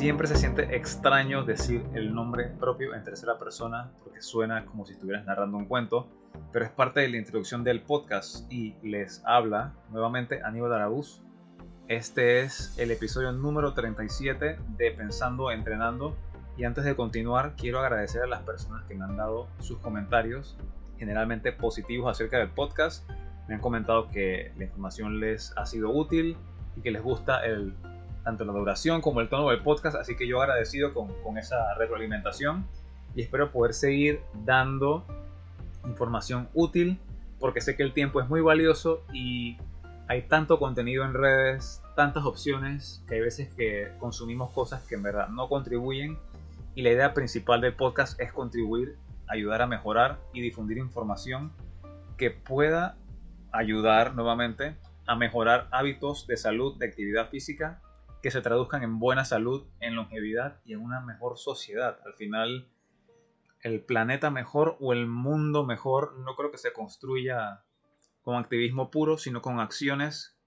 Siempre se siente extraño decir el nombre propio en tercera persona porque suena como si estuvieras narrando un cuento, pero es parte de la introducción del podcast y les habla nuevamente Aníbal Arabuz. Este es el episodio número 37 de Pensando Entrenando y antes de continuar quiero agradecer a las personas que me han dado sus comentarios, generalmente positivos acerca del podcast. Me han comentado que la información les ha sido útil y que les gusta el tanto la duración como el tono del podcast, así que yo agradecido con, con esa retroalimentación y espero poder seguir dando información útil porque sé que el tiempo es muy valioso y hay tanto contenido en redes, tantas opciones, que hay veces que consumimos cosas que en verdad no contribuyen y la idea principal del podcast es contribuir, ayudar a mejorar y difundir información que pueda ayudar nuevamente a mejorar hábitos de salud, de actividad física que se traduzcan en buena salud, en longevidad y en una mejor sociedad. Al final, el planeta mejor o el mundo mejor no creo que se construya con activismo puro, sino con acciones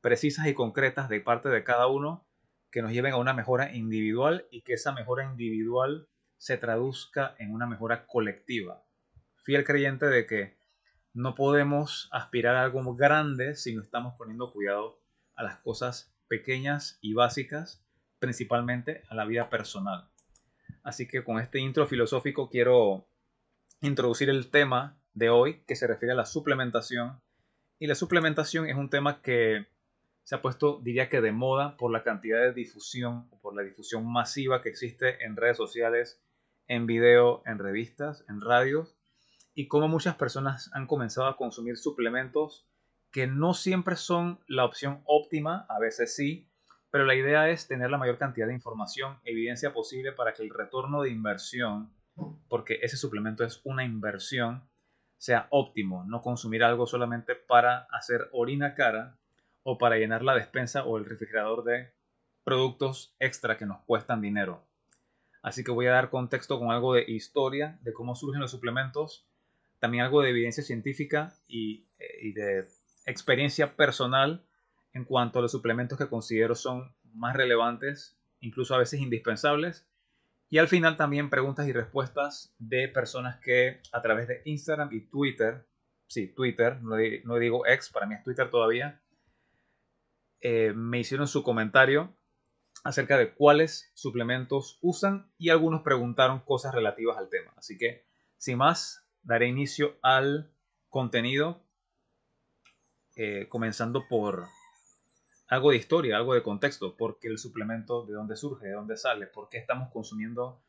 precisas y concretas de parte de cada uno que nos lleven a una mejora individual y que esa mejora individual se traduzca en una mejora colectiva. Fiel creyente de que no podemos aspirar a algo grande si no estamos poniendo cuidado a las cosas pequeñas y básicas, principalmente a la vida personal. Así que con este intro filosófico quiero introducir el tema de hoy que se refiere a la suplementación. Y la suplementación es un tema que se ha puesto, diría que de moda por la cantidad de difusión por la difusión masiva que existe en redes sociales, en video, en revistas, en radios, y cómo muchas personas han comenzado a consumir suplementos que no siempre son la opción óptima, a veces sí, pero la idea es tener la mayor cantidad de información, evidencia posible para que el retorno de inversión, porque ese suplemento es una inversión, sea óptimo, no consumir algo solamente para hacer orina cara o para llenar la despensa o el refrigerador de productos extra que nos cuestan dinero. Así que voy a dar contexto con algo de historia, de cómo surgen los suplementos, también algo de evidencia científica y, eh, de experiencia personal en cuanto a los suplementos que considero son más relevantes, incluso a veces indispensables. Y al final también preguntas y respuestas de personas que a través de Instagram y Twitter, sí, Twitter, no, digo ex, para mí es Twitter todavía, eh, me hicieron su comentario acerca de cuáles suplementos usan y algunos preguntaron cosas relativas al tema. Así que, sin más, daré inicio al contenido eh, comenzando por algo de historia, algo de contexto, porque el suplemento, de dónde surge, de dónde sale, por qué estamos consumiendo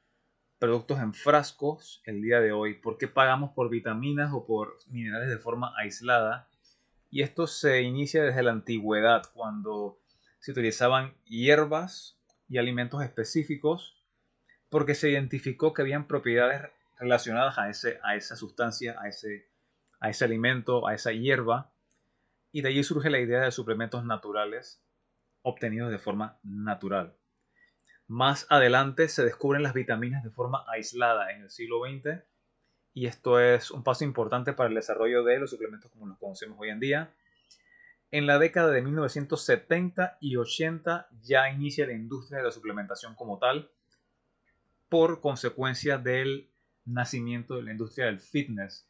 productos en frascos el día de hoy, por qué pagamos por vitaminas o por minerales de forma aislada. Y esto se inicia desde la antigüedad, cuando se utilizaban hierbas y alimentos específicos, porque se identificó que habían propiedades relacionadas a, ese, a esa sustancia, a ese, a ese alimento, a esa hierba, y de allí surge la idea de suplementos naturales obtenidos de forma natural. Más adelante se descubren las vitaminas de forma aislada en el siglo XX y esto es un paso importante para el desarrollo de los suplementos como los conocemos hoy en día. En la década de 1970 y 80 ya inicia la industria de la suplementación como tal por consecuencia del nacimiento de la industria del fitness.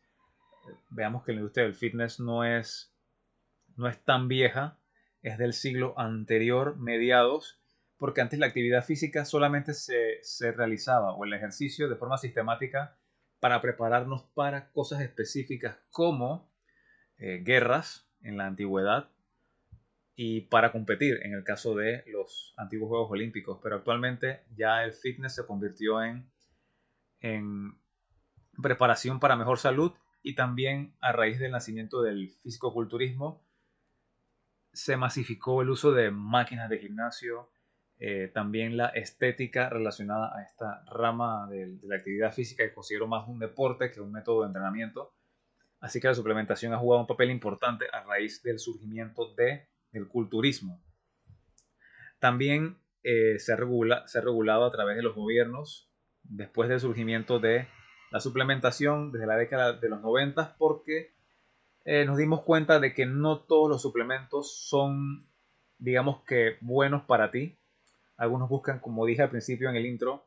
Veamos que la industria del fitness no es no es tan vieja, es del siglo anterior, mediados, porque antes la actividad física solamente se, realizaba o el ejercicio de forma sistemática para prepararnos para cosas específicas como eh, guerras en la antigüedad y para competir en el caso de los antiguos Juegos Olímpicos. Pero actualmente ya el fitness se convirtió en, en preparación para mejor salud y también a raíz del nacimiento del fisicoculturismo se masificó el uso de máquinas de gimnasio, eh, también la estética relacionada a esta rama de, la actividad física que considero más un deporte que un método de entrenamiento. Así que la suplementación ha jugado un papel importante a raíz del surgimiento de, del culturismo. También eh, se, regula, se ha regulado a través de los gobiernos después del surgimiento de la suplementación desde la década de los 90 porque eh, nos dimos cuenta de que no todos los suplementos son, digamos que, buenos para ti. Algunos buscan, como dije al principio en el intro,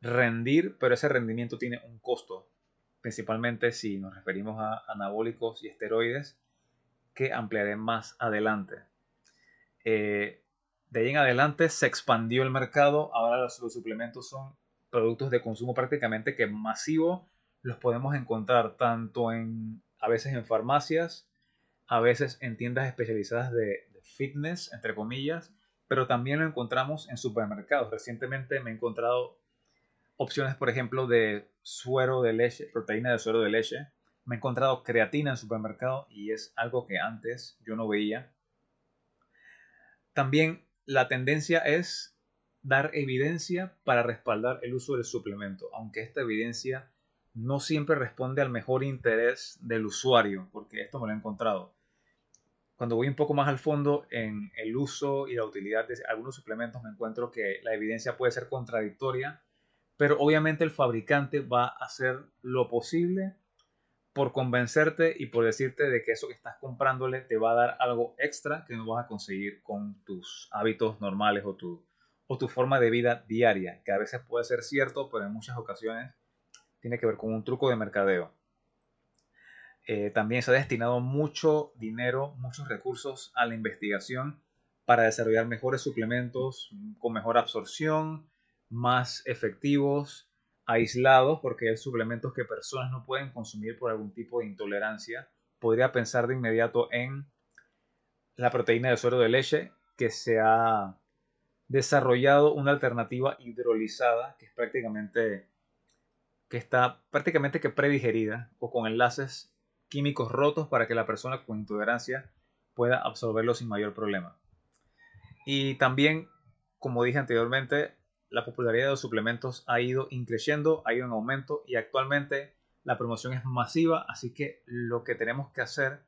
rendir, pero ese rendimiento tiene un costo, principalmente si nos referimos a anabólicos y esteroides, que ampliaré más adelante. Eh, de ahí en adelante se expandió el mercado, ahora los, suplementos son productos de consumo prácticamente que masivo, los podemos encontrar tanto en, a veces en farmacias, a veces en tiendas especializadas de fitness, entre comillas, pero también lo encontramos en supermercados. Recientemente me he encontrado opciones, por ejemplo, de suero de leche, proteína de suero de leche. Me he encontrado creatina en supermercado y es algo que antes yo no veía. También la tendencia es dar evidencia para respaldar el uso del suplemento, aunque esta evidencia no siempre responde al mejor interés del usuario, porque esto me lo he encontrado. Cuando voy un poco más al fondo en el uso y la utilidad de algunos suplementos, me encuentro que la evidencia puede ser contradictoria, pero obviamente el fabricante va a hacer lo posible por convencerte y por decirte de que eso que estás comprándole te va a dar algo extra que no vas a conseguir con tus hábitos normales o tu, o tu forma de vida diaria, que a veces puede ser cierto, pero en muchas ocasiones tiene que ver con un truco de mercadeo. Eh, también se ha destinado mucho dinero, muchos recursos a la investigación para desarrollar mejores suplementos con mejor absorción, más efectivos, aislados, porque hay suplementos que personas no pueden consumir por algún tipo de intolerancia. Podría pensar de inmediato en la proteína de suero de leche, que se ha desarrollado una alternativa hidrolizada, que es prácticamente que está prácticamente que predigerida o con enlaces químicos rotos para que la persona con intolerancia pueda absorberlo sin mayor problema. Y también, como dije anteriormente, la popularidad de los suplementos ha ido increciendo, ha ido en aumento y actualmente la promoción es masiva, así que lo que tenemos que hacer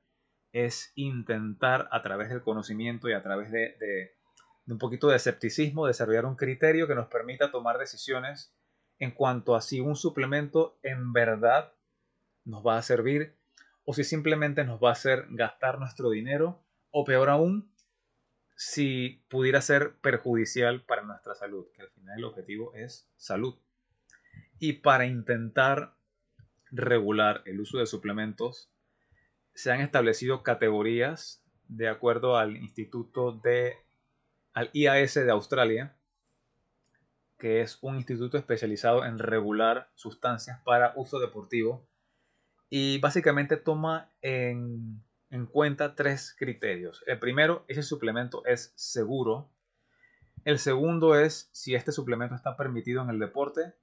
es intentar a través del conocimiento y a través de, de un poquito de escepticismo desarrollar un criterio que nos permita tomar decisiones en cuanto a si un suplemento en verdad nos va a servir o si simplemente nos va a hacer gastar nuestro dinero o peor aún, si pudiera ser perjudicial para nuestra salud, que al final el objetivo es salud. Y para intentar regular el uso de suplementos, se han establecido categorías de acuerdo al Instituto de al IAS de Australia, que es un instituto especializado en regular sustancias para uso deportivo y básicamente toma en, cuenta tres criterios. El primero, ese suplemento es seguro. El segundo es si este suplemento está permitido en el deporte.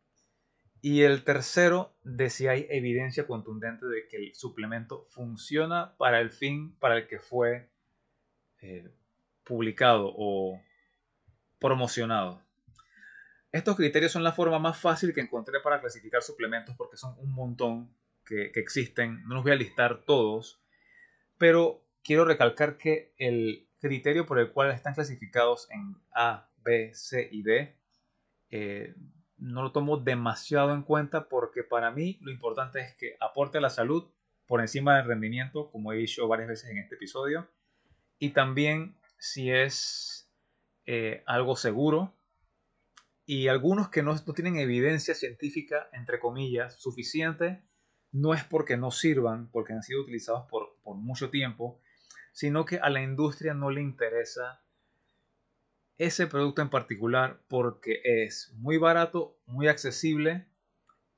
Y el tercero, de si hay evidencia contundente de que el suplemento funciona para el fin para el que fue eh, publicado o promocionado. Estos criterios son la forma más fácil que encontré para clasificar suplementos porque son un montón que, existen, no los voy a listar todos, pero quiero recalcar que el criterio por el cual están clasificados en A, B, C y D, eh, no lo tomo demasiado en cuenta porque para mí lo importante es que aporte a la salud por encima del rendimiento, como he dicho varias veces en este episodio, y también si es eh, algo seguro, y algunos que no, no, tienen evidencia científica, entre comillas, suficiente no es porque no sirvan, porque han sido utilizados por, mucho tiempo, sino que a la industria no le interesa ese producto en particular porque es muy barato, muy accesible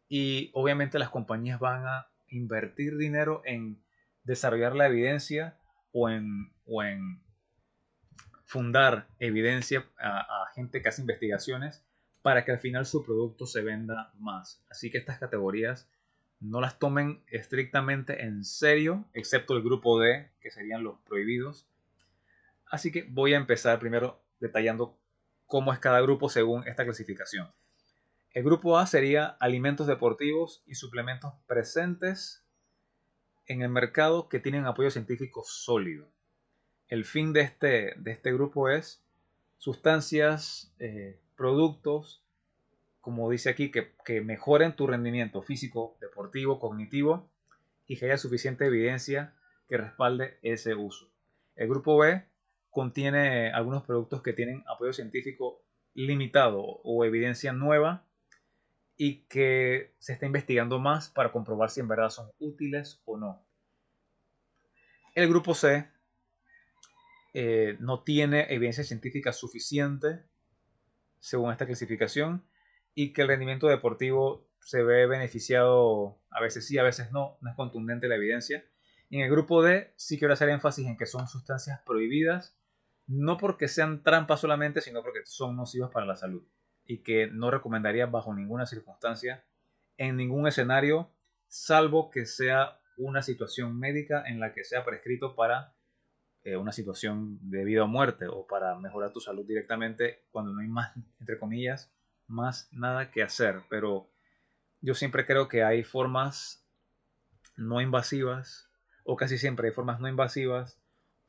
y obviamente las compañías van a invertir dinero en desarrollar la evidencia o en, en fundar evidencia a, a, gente que hace investigaciones para que al final su producto se venda más. Así que estas categorías no las tomen estrictamente en serio, excepto el grupo D, que serían los prohibidos. Así que voy a empezar primero detallando cómo es cada grupo según esta clasificación. El grupo A sería alimentos deportivos y suplementos presentes en el mercado que tienen apoyo científico sólido. El fin de este, de este grupo es sustancias, eh, productos como dice aquí, que, mejoren tu rendimiento físico, deportivo, cognitivo y que haya suficiente evidencia que respalde ese uso. El grupo B contiene algunos productos que tienen apoyo científico limitado o evidencia nueva y que se está investigando más para comprobar si en verdad son útiles o no. El grupo C eh, no tiene evidencia científica suficiente según esta clasificación y que el rendimiento deportivo se ve beneficiado a veces sí, a veces no, no es contundente la evidencia. En el grupo D sí quiero hacer énfasis en que son sustancias prohibidas, no porque sean trampas solamente, sino porque son nocivas para la salud y que no recomendaría bajo ninguna circunstancia, en ningún escenario, salvo que sea una situación médica en la que sea prescrito para eh, una situación de vida o muerte o para mejorar tu salud directamente cuando no hay más, entre comillas, más nada que hacer. Pero yo siempre creo que hay formas no invasivas, o casi siempre hay formas no invasivas,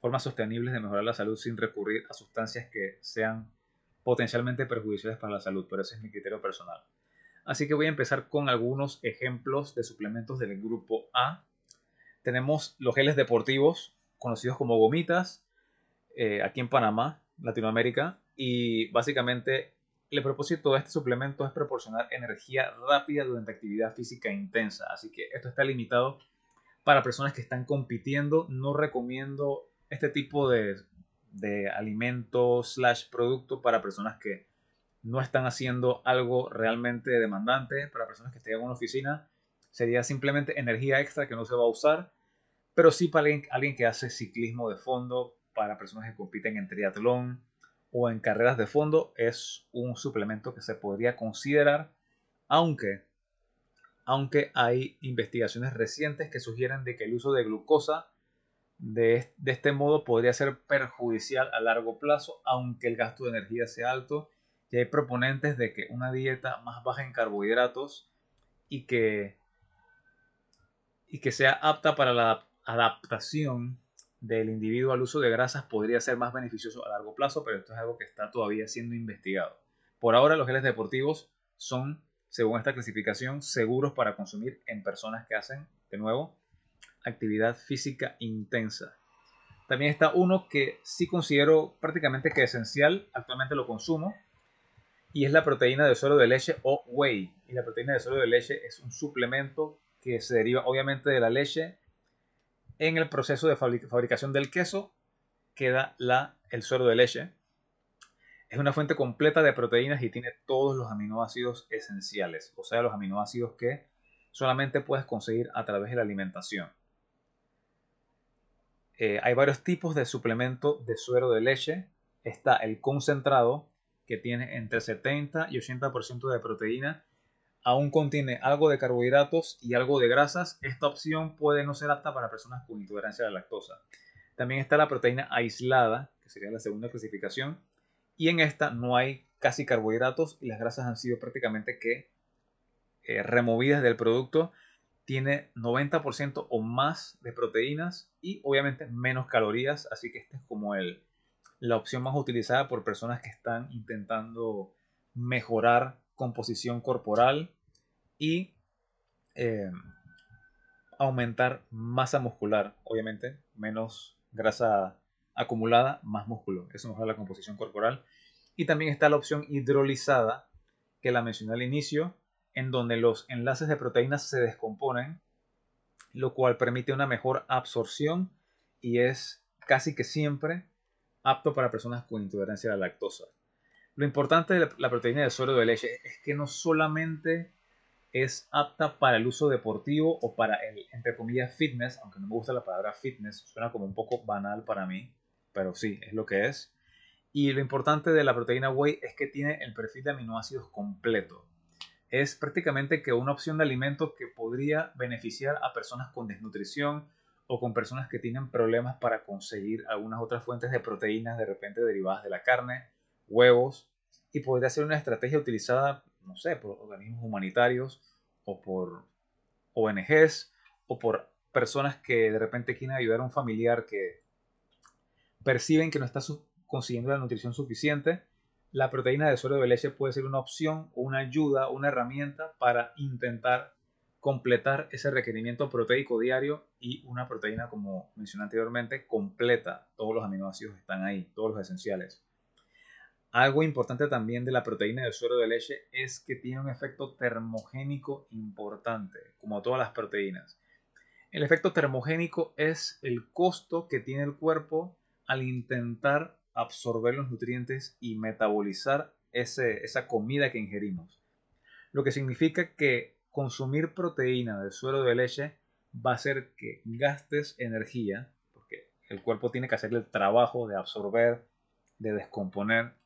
formas sostenibles de mejorar la salud sin recurrir a sustancias que sean potencialmente perjudiciales para la salud, pero ese es mi criterio personal. Así que voy a empezar con algunos ejemplos de suplementos del grupo A. Tenemos los geles deportivos, conocidos como gomitas, eh, aquí en Panamá, Latinoamérica, y básicamente el propósito de este suplemento es proporcionar energía rápida durante actividad física intensa, así que esto está limitado para personas que están compitiendo. No recomiendo este tipo de, de alimento slash producto para personas que no están haciendo algo realmente demandante, para personas que estén en una oficina. Sería simplemente energía extra que no se va a usar pero sí para alguien, que hace ciclismo de fondo, para personas que compiten en triatlón o en carreras de fondo, es un suplemento que se podría considerar, aunque, aunque hay investigaciones recientes que sugieren de que el uso de glucosa de, de este modo podría ser perjudicial a largo plazo, aunque el gasto de energía sea alto, y hay proponentes de que una dieta más baja en carbohidratos y que, y que sea apta para la adaptación del individuo al uso de grasas podría ser más beneficioso a largo plazo, pero esto es algo que está todavía siendo investigado. Por ahora los geles deportivos son, según esta clasificación, seguros para consumir en personas que hacen, de nuevo, actividad física intensa. También está uno que sí considero prácticamente que esencial, actualmente lo consumo, y es la proteína de suero de leche o whey. Y la proteína de suero de leche es un suplemento que se deriva obviamente de la leche en el proceso de fabricación del queso queda la, el suero de leche. Es una fuente completa de proteínas y tiene todos los aminoácidos esenciales, o sea, los aminoácidos que solamente puedes conseguir a través de la alimentación. Eh, hay varios tipos de suplemento de suero de leche. Está el concentrado, que tiene entre 70 y 80% de proteína aún contiene algo de carbohidratos y algo de grasas, esta opción puede no ser apta para personas con intolerancia a la lactosa. También está la proteína aislada, que sería la segunda clasificación, y en esta no hay casi carbohidratos y las grasas han sido prácticamente que eh, removidas del producto. Tiene 90% o más de proteínas y obviamente menos calorías, así que esta es como el, la opción más utilizada por personas que están intentando mejorar composición corporal y eh, aumentar masa muscular. Obviamente, menos grasa acumulada, más músculo. Eso mejora la composición corporal. Y también está la opción hidrolizada, que la mencioné al inicio, en donde los enlaces de proteínas se descomponen, lo cual permite una mejor absorción y es casi que siempre apto para personas con intolerancia a la lactosa. Lo importante de la proteína de suero de leche es que no solamente es apta para el uso deportivo o para el, entre comillas, fitness, aunque no me gusta la palabra fitness, suena como un poco banal para mí, pero sí, es lo que es. Y lo importante de la proteína whey es que tiene el perfil de aminoácidos completo. Es prácticamente que una opción de alimento que podría beneficiar a personas con desnutrición o con personas que tienen problemas para conseguir algunas otras fuentes de proteínas de repente derivadas de la carne, huevos y podría ser una estrategia utilizada, no sé, por organismos humanitarios o por ONGs o por personas que de repente quieren ayudar a un familiar que perciben que no está consiguiendo la nutrición suficiente. La proteína de suero de leche puede ser una opción, una ayuda, una herramienta para intentar completar ese requerimiento proteico diario y una proteína, como mencioné anteriormente, completa. Todos los aminoácidos están ahí, todos los esenciales. Algo importante también de la proteína del suero de leche es que tiene un efecto termogénico importante, como todas las proteínas. El efecto termogénico es el costo que tiene el cuerpo al intentar absorber los nutrientes y metabolizar esa comida que ingerimos. Lo que significa que consumir proteína del suero de leche va a hacer que gastes energía, porque el cuerpo tiene que hacer el trabajo de absorber, de descomponer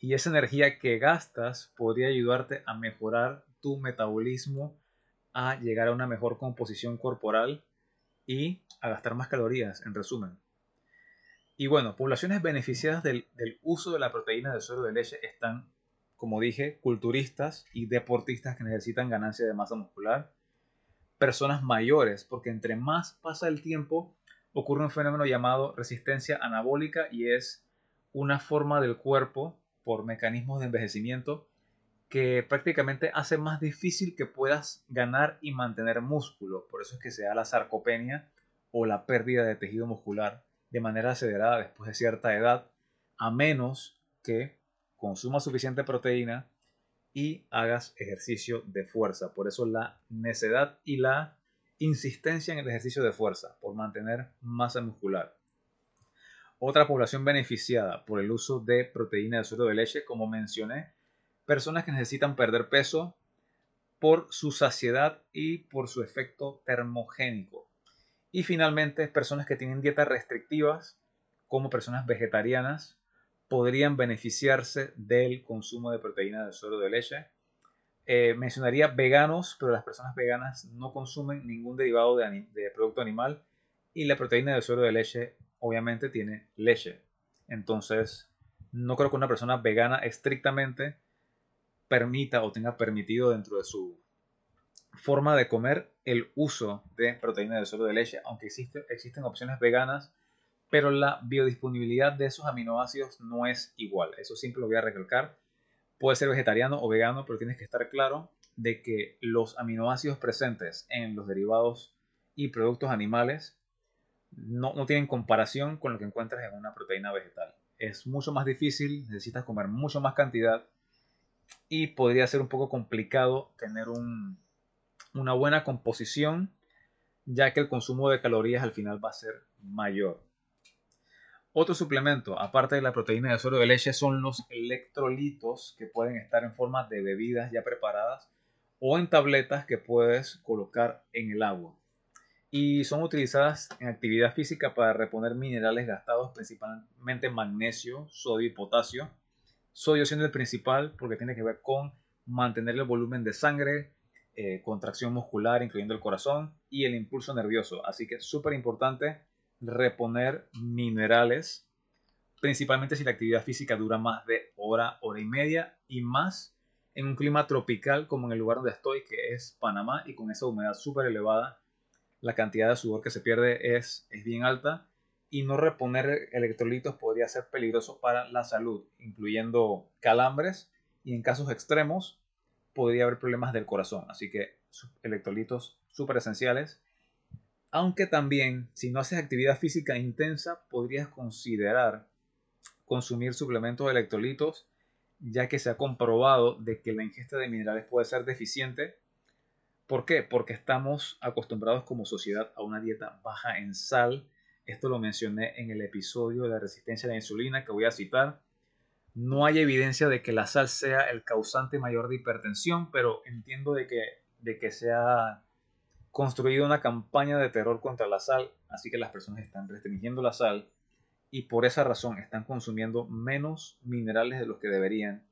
y esa energía que gastas podría ayudarte a mejorar tu metabolismo, a llegar a una mejor composición corporal y a gastar más calorías, en resumen. Y bueno, poblaciones beneficiadas del, uso de la proteína del suero de leche están, como dije, culturistas y deportistas que necesitan ganancia de masa muscular, personas mayores, porque entre más pasa el tiempo, ocurre un fenómeno llamado resistencia anabólica y es una forma del cuerpo por mecanismos de envejecimiento que prácticamente hace más difícil que puedas ganar y mantener músculo. Por eso es que se da la sarcopenia o la pérdida de tejido muscular de manera acelerada después de cierta edad, a menos que consumas suficiente proteína y hagas ejercicio de fuerza. Por eso la necedad y la insistencia en el ejercicio de fuerza, por mantener masa muscular. Otra población beneficiada por el uso de proteína de suero de leche, como mencioné, personas que necesitan perder peso por su saciedad y por su efecto termogénico. Y finalmente, personas que tienen dietas restrictivas, como personas vegetarianas, podrían beneficiarse del consumo de proteína de suero de leche. Eh, mencionaría veganos, pero las personas veganas no consumen ningún derivado de, de producto animal y la proteína de suero de leche obviamente tiene leche. Entonces, no creo que una persona vegana estrictamente permita o tenga permitido dentro de su forma de comer el uso de proteína de suero de leche, aunque existe, existen opciones veganas, pero la biodisponibilidad de esos aminoácidos no es igual. Eso siempre lo voy a recalcar. Puede ser vegetariano o vegano, pero tienes que estar claro de que los aminoácidos presentes en los derivados y productos animales no, no tienen comparación con lo que encuentras en una proteína vegetal. Es mucho más difícil, necesitas comer mucho más cantidad y podría ser un poco complicado tener una buena composición ya que el consumo de calorías al final va a ser mayor. Otro suplemento, aparte de la proteína de suero de leche, son los electrolitos que pueden estar en forma de bebidas ya preparadas o en tabletas que puedes colocar en el agua y son utilizadas en actividad física para reponer minerales gastados, principalmente magnesio, sodio y potasio. Sodio siendo el principal porque tiene que ver con mantener el volumen de sangre, eh, contracción muscular, incluyendo el corazón, y el impulso nervioso. Así que es súper importante reponer minerales, principalmente si la actividad física dura más de hora, hora y media y más en un clima tropical como en el lugar donde estoy, que es Panamá, y con esa humedad súper elevada la cantidad de sudor que se pierde es, es bien alta y no reponer electrolitos podría ser peligroso para la salud, incluyendo calambres y en casos extremos podría haber problemas del corazón. Así que electrolitos súper esenciales. Aunque también, si no haces actividad física intensa, podrías considerar consumir suplementos de electrolitos, ya que se ha comprobado de que la ingesta de minerales puede ser deficiente ¿Por qué? Porque estamos acostumbrados como sociedad a una dieta baja en sal. Esto lo mencioné en el episodio de la resistencia a la insulina que voy a citar. No hay evidencia de que la sal sea el causante mayor de hipertensión, pero entiendo de que, de que se ha construido una campaña de terror contra la sal, así que las personas están restringiendo la sal y por esa razón están consumiendo menos minerales de los que deberían,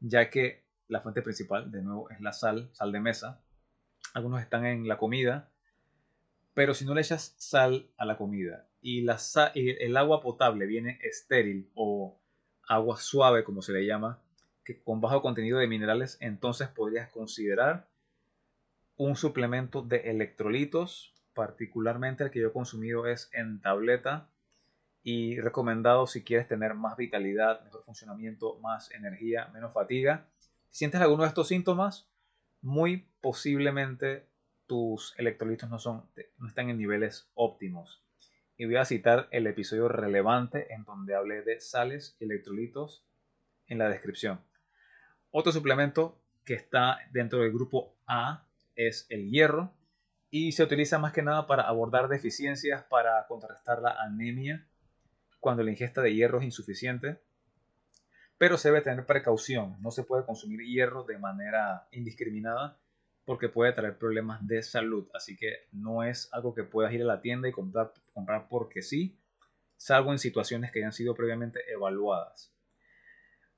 ya que la fuente principal, de nuevo, es la sal, sal de mesa, algunos están en la comida, pero si no le echas sal a la comida y, la el agua potable viene estéril o agua suave como se le llama, que con bajo contenido de minerales, entonces podrías considerar un suplemento de electrolitos, particularmente el que yo he consumido es en tableta y recomendado si quieres tener más vitalidad, mejor funcionamiento, más energía, menos fatiga. Si sientes alguno de estos síntomas, muy posiblemente tus electrolitos no, son, no están en niveles óptimos. Y voy a citar el episodio relevante en donde hablé de sales y electrolitos en la descripción. Otro suplemento que está dentro del grupo A es el hierro y se utiliza más que nada para abordar deficiencias, para contrarrestar la anemia cuando la ingesta de hierro es insuficiente. Pero se debe tener precaución, no se puede consumir hierro de manera indiscriminada porque puede traer problemas de salud. Así que no es algo que puedas ir a la tienda y comprar, comprar porque sí, salvo en situaciones que hayan sido previamente evaluadas.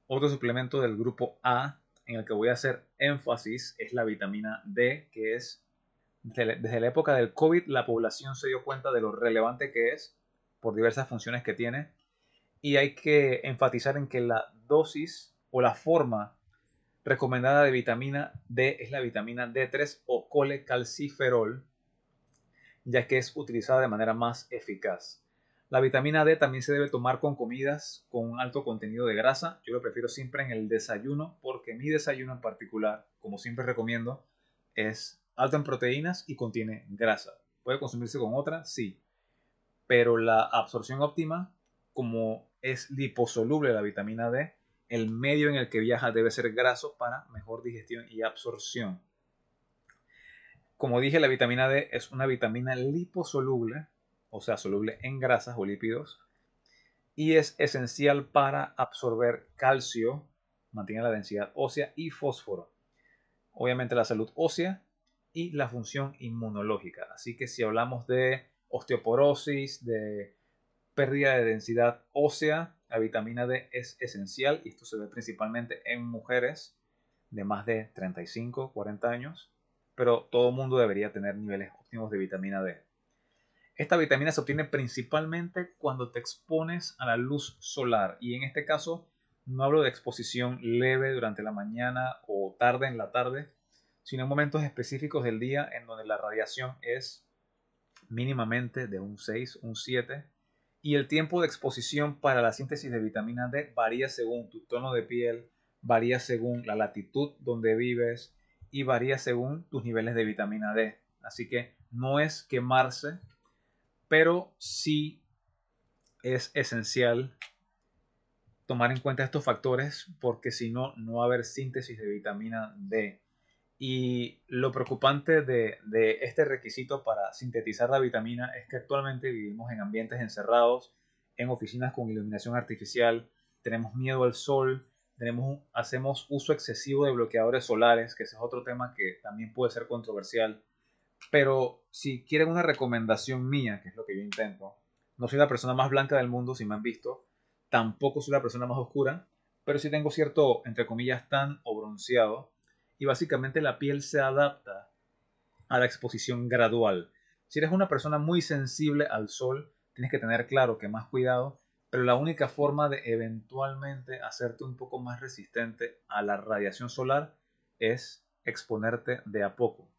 Otro suplemento del grupo A en el que voy a hacer énfasis es la vitamina D, que es desde la época del COVID la población se dio cuenta de lo relevante que es por diversas funciones que tiene y hay que enfatizar en que la dosis o la forma recomendada de vitamina D es la vitamina D3 o colecalciferol, ya que es utilizada de manera más eficaz. La vitamina D también se debe tomar con comidas con alto contenido de grasa. Yo lo prefiero siempre en el desayuno porque mi desayuno en particular, como siempre recomiendo, es alto en proteínas y contiene grasa. ¿Puede consumirse con otra? Sí. Pero la absorción óptima, como es liposoluble la vitamina D, el medio en el que viaja debe ser graso para mejor digestión y absorción. Como dije, la vitamina D es una vitamina liposoluble o sea, soluble en grasas o lípidos, y es esencial para absorber calcio, mantiene la densidad ósea y fósforo. Obviamente la salud ósea y la función inmunológica. Así que si hablamos de osteoporosis, de pérdida de densidad ósea, la vitamina D es esencial y esto se ve principalmente en mujeres de más de 35, 40 años, pero todo mundo debería tener niveles óptimos de vitamina D. Esta vitamina se obtiene principalmente cuando te expones a la luz solar y en este caso no hablo de exposición leve durante la mañana o tarde en la tarde, sino en momentos específicos del día en donde la radiación es mínimamente de un 6, un 7 y el tiempo de exposición para la síntesis de vitamina D varía según tu tono de piel, varía según la latitud donde vives y varía según tus niveles de vitamina D. Así que no es quemarse pero sí es esencial tomar en cuenta estos factores porque si no, no va a haber síntesis de vitamina D. Y lo preocupante de, este requisito para sintetizar la vitamina es que actualmente vivimos en ambientes encerrados, en oficinas con iluminación artificial, tenemos miedo al sol, tenemos, hacemos uso excesivo de bloqueadores solares, que ese es otro tema que también puede ser controversial. Pero si quieren una recomendación mía, que es lo que yo intento, no soy la persona más blanca del mundo, si me han visto, tampoco soy la persona más oscura, pero sí tengo cierto, entre comillas, tan o bronceado, y básicamente la piel se adapta a la exposición gradual. Si eres una persona muy sensible al sol, tienes que tener claro que más cuidado, pero la única forma de eventualmente hacerte un poco más resistente a la radiación solar es exponerte de a poco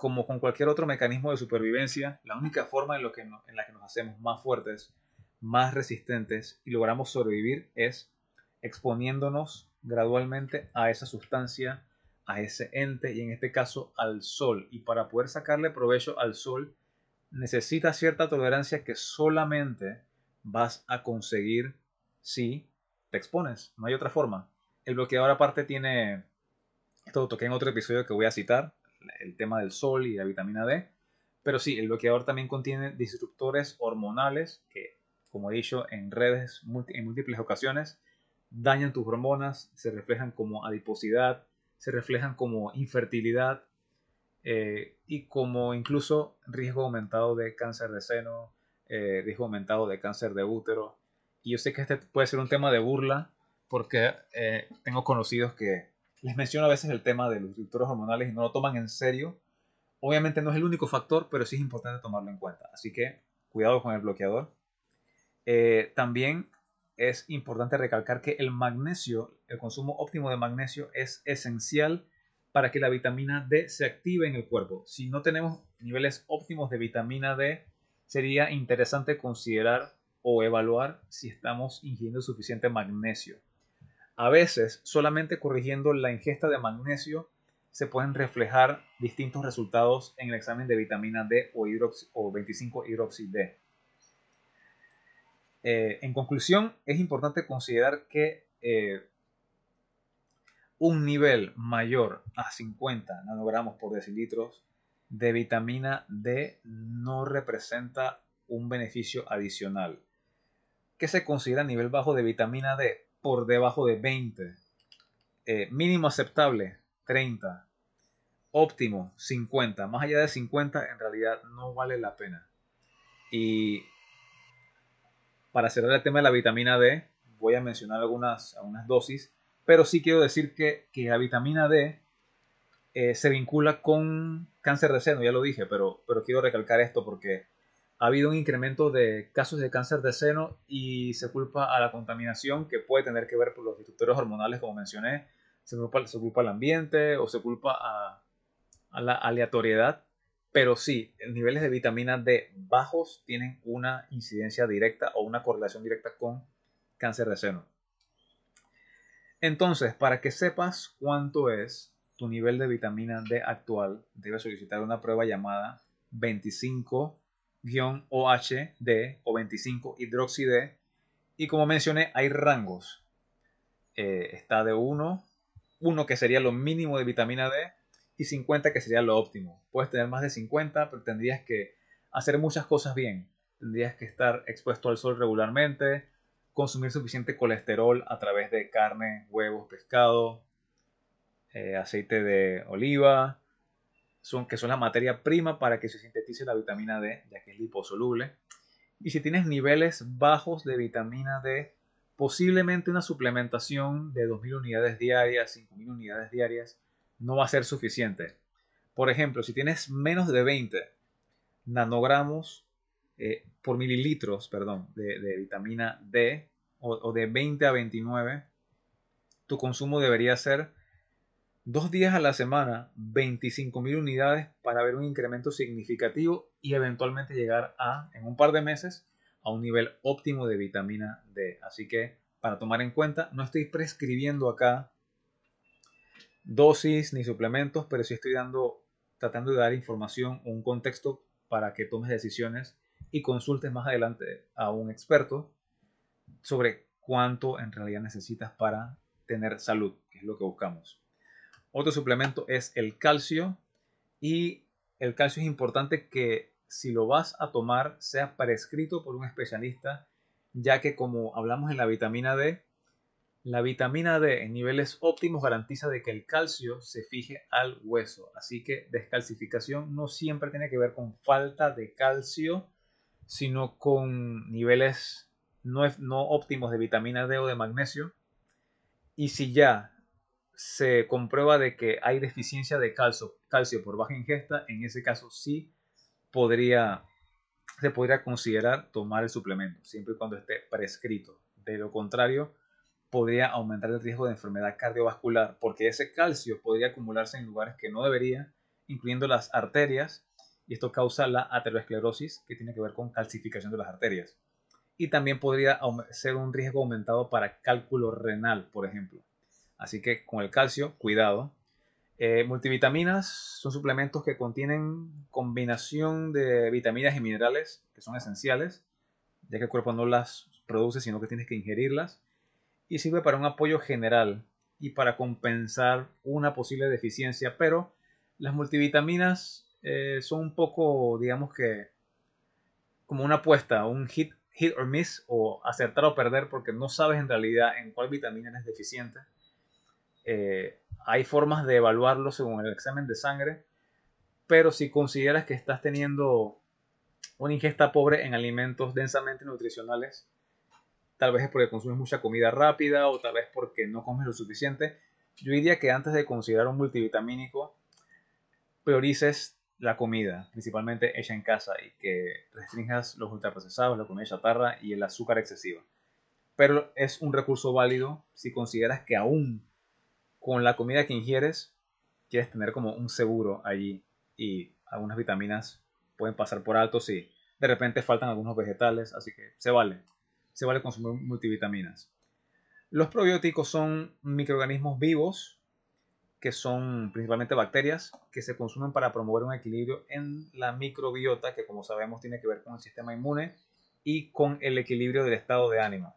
como con cualquier otro mecanismo de supervivencia, la única forma en, lo que en la que nos hacemos más fuertes, más resistentes y logramos sobrevivir es exponiéndonos gradualmente a esa sustancia, a ese ente y en este caso al sol. Y para poder sacarle provecho al sol, necesitas cierta tolerancia que solamente vas a conseguir si te expones. No hay otra forma. El bloqueador aparte tiene, esto lo toqué en otro episodio que voy a citar, el tema del sol y la vitamina D. Pero sí, el bloqueador también contiene disruptores hormonales que, como he dicho en redes en múltiples ocasiones, dañan tus hormonas, se reflejan como adiposidad, se reflejan como infertilidad eh, y como incluso riesgo aumentado de cáncer de seno, eh, riesgo aumentado de cáncer de útero. Y yo sé que este puede ser un tema de burla porque eh, tengo conocidos que les menciono a veces el tema de los disruptores hormonales y no lo toman en serio. Obviamente no es el único factor, pero sí es importante tomarlo en cuenta. Así que cuidado con el bloqueador. Eh, también es importante recalcar que el magnesio, el consumo óptimo de magnesio es esencial para que la vitamina D se active en el cuerpo. Si no tenemos niveles óptimos de vitamina D, sería interesante considerar o evaluar si estamos ingiriendo suficiente magnesio. A veces, solamente corrigiendo la ingesta de magnesio, se pueden reflejar distintos resultados en el examen de vitamina D o, o 25 hidroxi D. Eh, en conclusión, es importante considerar que eh, un nivel mayor a 50 nanogramos por decilitros de vitamina D no representa un beneficio adicional. ¿Qué se considera nivel bajo de vitamina D? Por debajo de 20. Eh, mínimo aceptable, 30. Óptimo, 50. Más allá de 50, en realidad no vale la pena. Y para cerrar el tema de la vitamina D, voy a mencionar algunas, algunas dosis, pero sí quiero decir que, la vitamina D eh, se vincula con cáncer de seno, ya lo dije, pero, pero quiero recalcar esto porque ha habido un incremento de casos de cáncer de seno y se culpa a la contaminación que puede tener que ver por los disruptores hormonales, como mencioné, se culpa, se culpa al ambiente o se culpa a, a la aleatoriedad pero sí, niveles de vitamina D bajos tienen una incidencia directa o una correlación directa con cáncer de seno. Entonces, para que sepas cuánto es tu nivel de vitamina D actual, debes solicitar una prueba llamada 25-OHD o 25 hidroxid Y como mencioné, hay rangos. Eh, está de 1, 1 que sería lo mínimo de vitamina D, y 50 que sería lo óptimo. Puedes tener más de 50, pero tendrías que hacer muchas cosas bien. Tendrías que estar expuesto al sol regularmente, consumir suficiente colesterol a través de carne, huevos, pescado, eh, aceite de oliva, son, que son la materia prima para que se sintetice la vitamina D, ya que es liposoluble. Y si tienes niveles bajos de vitamina D, posiblemente una suplementación de 2.000 unidades diarias, 5.000 unidades diarias, no va a ser suficiente. Por ejemplo, si tienes menos de 20 nanogramos eh, por mililitros perdón, de, vitamina D o, de 20 a 29, tu consumo debería ser dos días a la semana, 25.000 unidades para ver un incremento significativo y eventualmente llegar a, en un par de meses, a un nivel óptimo de vitamina D. Así que, para tomar en cuenta, no estoy prescribiendo acá dosis ni suplementos, pero sí estoy dando, tratando de dar información un contexto para que tomes decisiones y consultes más adelante a un experto sobre cuánto en realidad necesitas para tener salud, que es lo que buscamos. Otro suplemento es el calcio y el calcio es importante que si lo vas a tomar sea prescrito por un especialista, ya que como hablamos en la vitamina D, la vitamina D en niveles óptimos garantiza de que el calcio se fije al hueso, así que descalcificación no siempre tiene que ver con falta de calcio, sino con niveles no, no óptimos de vitamina D o de magnesio. Y si ya se comprueba de que hay deficiencia de calcio, calcio por baja ingesta, en ese caso sí podría, se podría considerar tomar el suplemento, siempre y cuando esté prescrito. De lo contrario, podría aumentar el riesgo de enfermedad cardiovascular porque ese calcio podría acumularse en lugares que no debería, incluyendo las arterias, y esto causa la aterosclerosis, que tiene que ver con calcificación de las arterias. Y también podría ser un riesgo aumentado para cálculo renal, por ejemplo. Así que con el calcio, cuidado. Eh, multivitaminas son suplementos que contienen combinación de vitaminas y minerales que son esenciales, ya que el cuerpo no las produce, sino que tienes que ingerirlas y sirve para un apoyo general y para compensar una posible deficiencia, pero las multivitaminas eh, son un poco, digamos que, como una apuesta, un hit, hit or miss, o acertar o perder, porque no sabes en realidad en cuál vitamina eres deficiente. Eh, hay formas de evaluarlo según el examen de sangre, pero si consideras que estás teniendo una ingesta pobre en alimentos densamente nutricionales, tal vez es porque consumes mucha comida rápida o tal vez porque no comes lo suficiente. Yo diría que antes de considerar un multivitamínico, priorices la comida, principalmente hecha en casa, y que restringas los ultraprocesados, la comida chatarra y el azúcar excesiva. Pero es un recurso válido si consideras que aún con la comida que ingieres, quieres tener como un seguro allí y algunas vitaminas pueden pasar por alto si de repente faltan algunos vegetales, así que se vale se vale consumir multivitaminas. Los probióticos son microorganismos vivos, que son principalmente bacterias, que se consumen para promover un equilibrio en la microbiota, que como sabemos tiene que ver con el sistema inmune y con el equilibrio del estado de ánimo.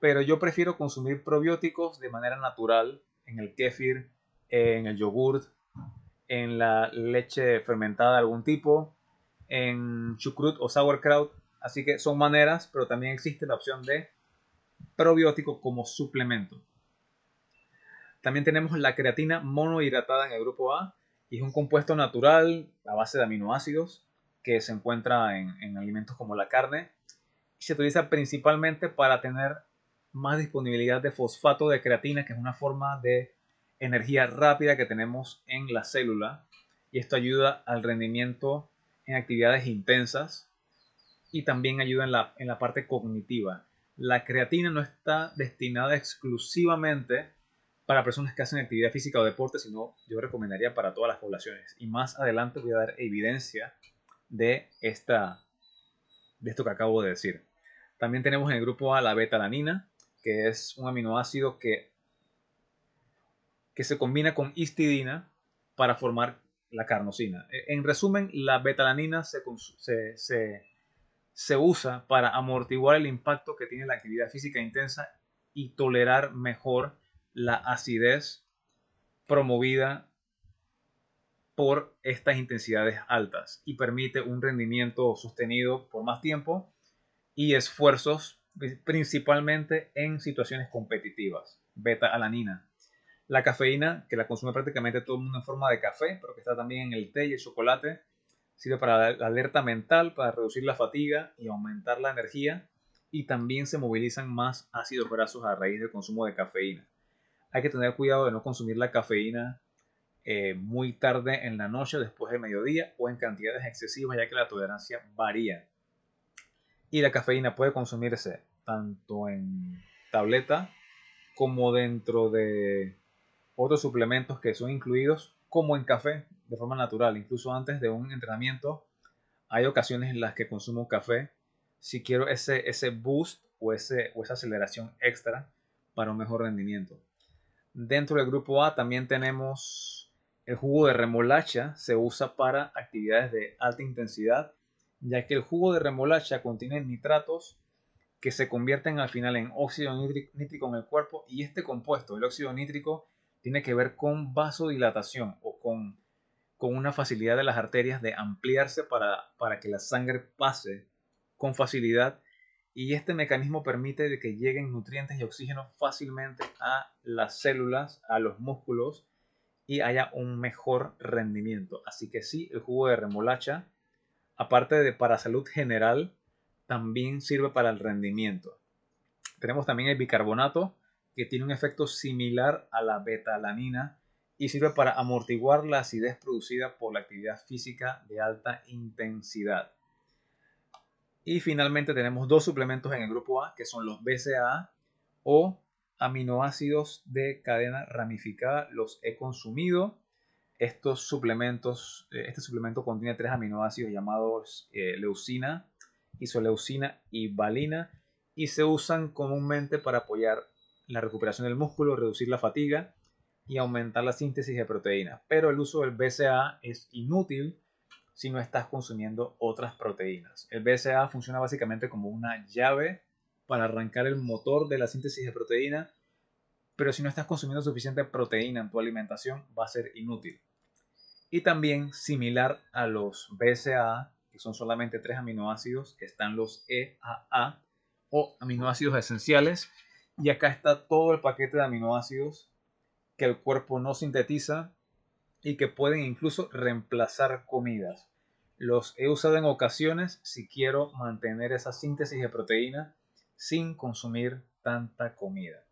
Pero yo prefiero consumir probióticos de manera natural en el kéfir, en el yogurt, en la leche fermentada de algún tipo, en chucrut o sauerkraut. Así que son maneras, pero también existe la opción de probiótico como suplemento. También tenemos la creatina monohidratada en el grupo A y es un compuesto natural a base de aminoácidos que se encuentra en, en alimentos como la carne y se utiliza principalmente para tener más disponibilidad de fosfato de creatina, que es una forma de energía rápida que tenemos en la célula y esto ayuda al rendimiento en actividades intensas y también ayuda en la, en la parte cognitiva. La creatina no está destinada exclusivamente para personas que hacen actividad física o deporte, sino yo recomendaría para todas las poblaciones. Y más adelante voy a dar evidencia de, esta, de esto que acabo de decir. También tenemos en el grupo A la betalanina, que es un aminoácido que, que se combina con histidina para formar la carnosina. E, en resumen, la betalanina se, se, se, usa para amortiguar el impacto que tiene la actividad física intensa y tolerar mejor la acidez promovida por estas intensidades altas y permite un rendimiento sostenido por más tiempo y esfuerzos principalmente en situaciones competitivas. Beta-alanina. La cafeína, que la consume prácticamente todo el mundo en forma de café, pero que está también en el té y el chocolate, sirve para la alerta mental, para reducir la fatiga y aumentar la energía. Y también se movilizan más ácidos grasos a raíz del consumo de cafeína. Hay que tener cuidado de no consumir la cafeína eh, muy tarde en la noche, después de mediodía o en cantidades excesivas, ya que la tolerancia varía. Y la cafeína puede consumirse tanto en tableta como dentro de otros suplementos que son incluidos como en café de forma natural. Incluso antes de un entrenamiento hay ocasiones en las que consumo café si quiero ese, ese boost o, ese, o esa aceleración extra para un mejor rendimiento. Dentro del grupo A también tenemos el jugo de remolacha, se usa para actividades de alta intensidad, ya que el jugo de remolacha contiene nitratos que se convierten al final en óxido nítrico en el cuerpo y este compuesto, el óxido nítrico, tiene que ver con vasodilatación o con, con una facilidad de las arterias de ampliarse para, para que la sangre pase con facilidad y este mecanismo permite que lleguen nutrientes y oxígeno fácilmente a las células, a los músculos y haya un mejor rendimiento. Así que sí, el jugo de remolacha, aparte de para salud general, también sirve para el rendimiento. Tenemos también el bicarbonato, que tiene un efecto similar a la betalanina y sirve para amortiguar la acidez producida por la actividad física de alta intensidad. Y finalmente tenemos dos suplementos en el grupo A, que son los BCAA o aminoácidos de cadena ramificada. Los he consumido. Estos suplementos, eh, este suplemento contiene tres aminoácidos llamados eh, leucina, isoleucina y valina y se usan comúnmente para apoyar la recuperación del músculo, reducir la fatiga y aumentar la síntesis de proteínas. Pero el uso del BCA es inútil si no estás consumiendo otras proteínas. El BCA funciona básicamente como una llave para arrancar el motor de la síntesis de proteína, pero si no estás consumiendo suficiente proteína en tu alimentación va a ser inútil. Y también similar a los BCA, que son solamente tres aminoácidos, están los EAA o aminoácidos esenciales. Y acá está todo el paquete de aminoácidos que el cuerpo no sintetiza y que pueden incluso reemplazar comidas. Los he usado en ocasiones si quiero mantener esa síntesis de proteína sin consumir tanta comida.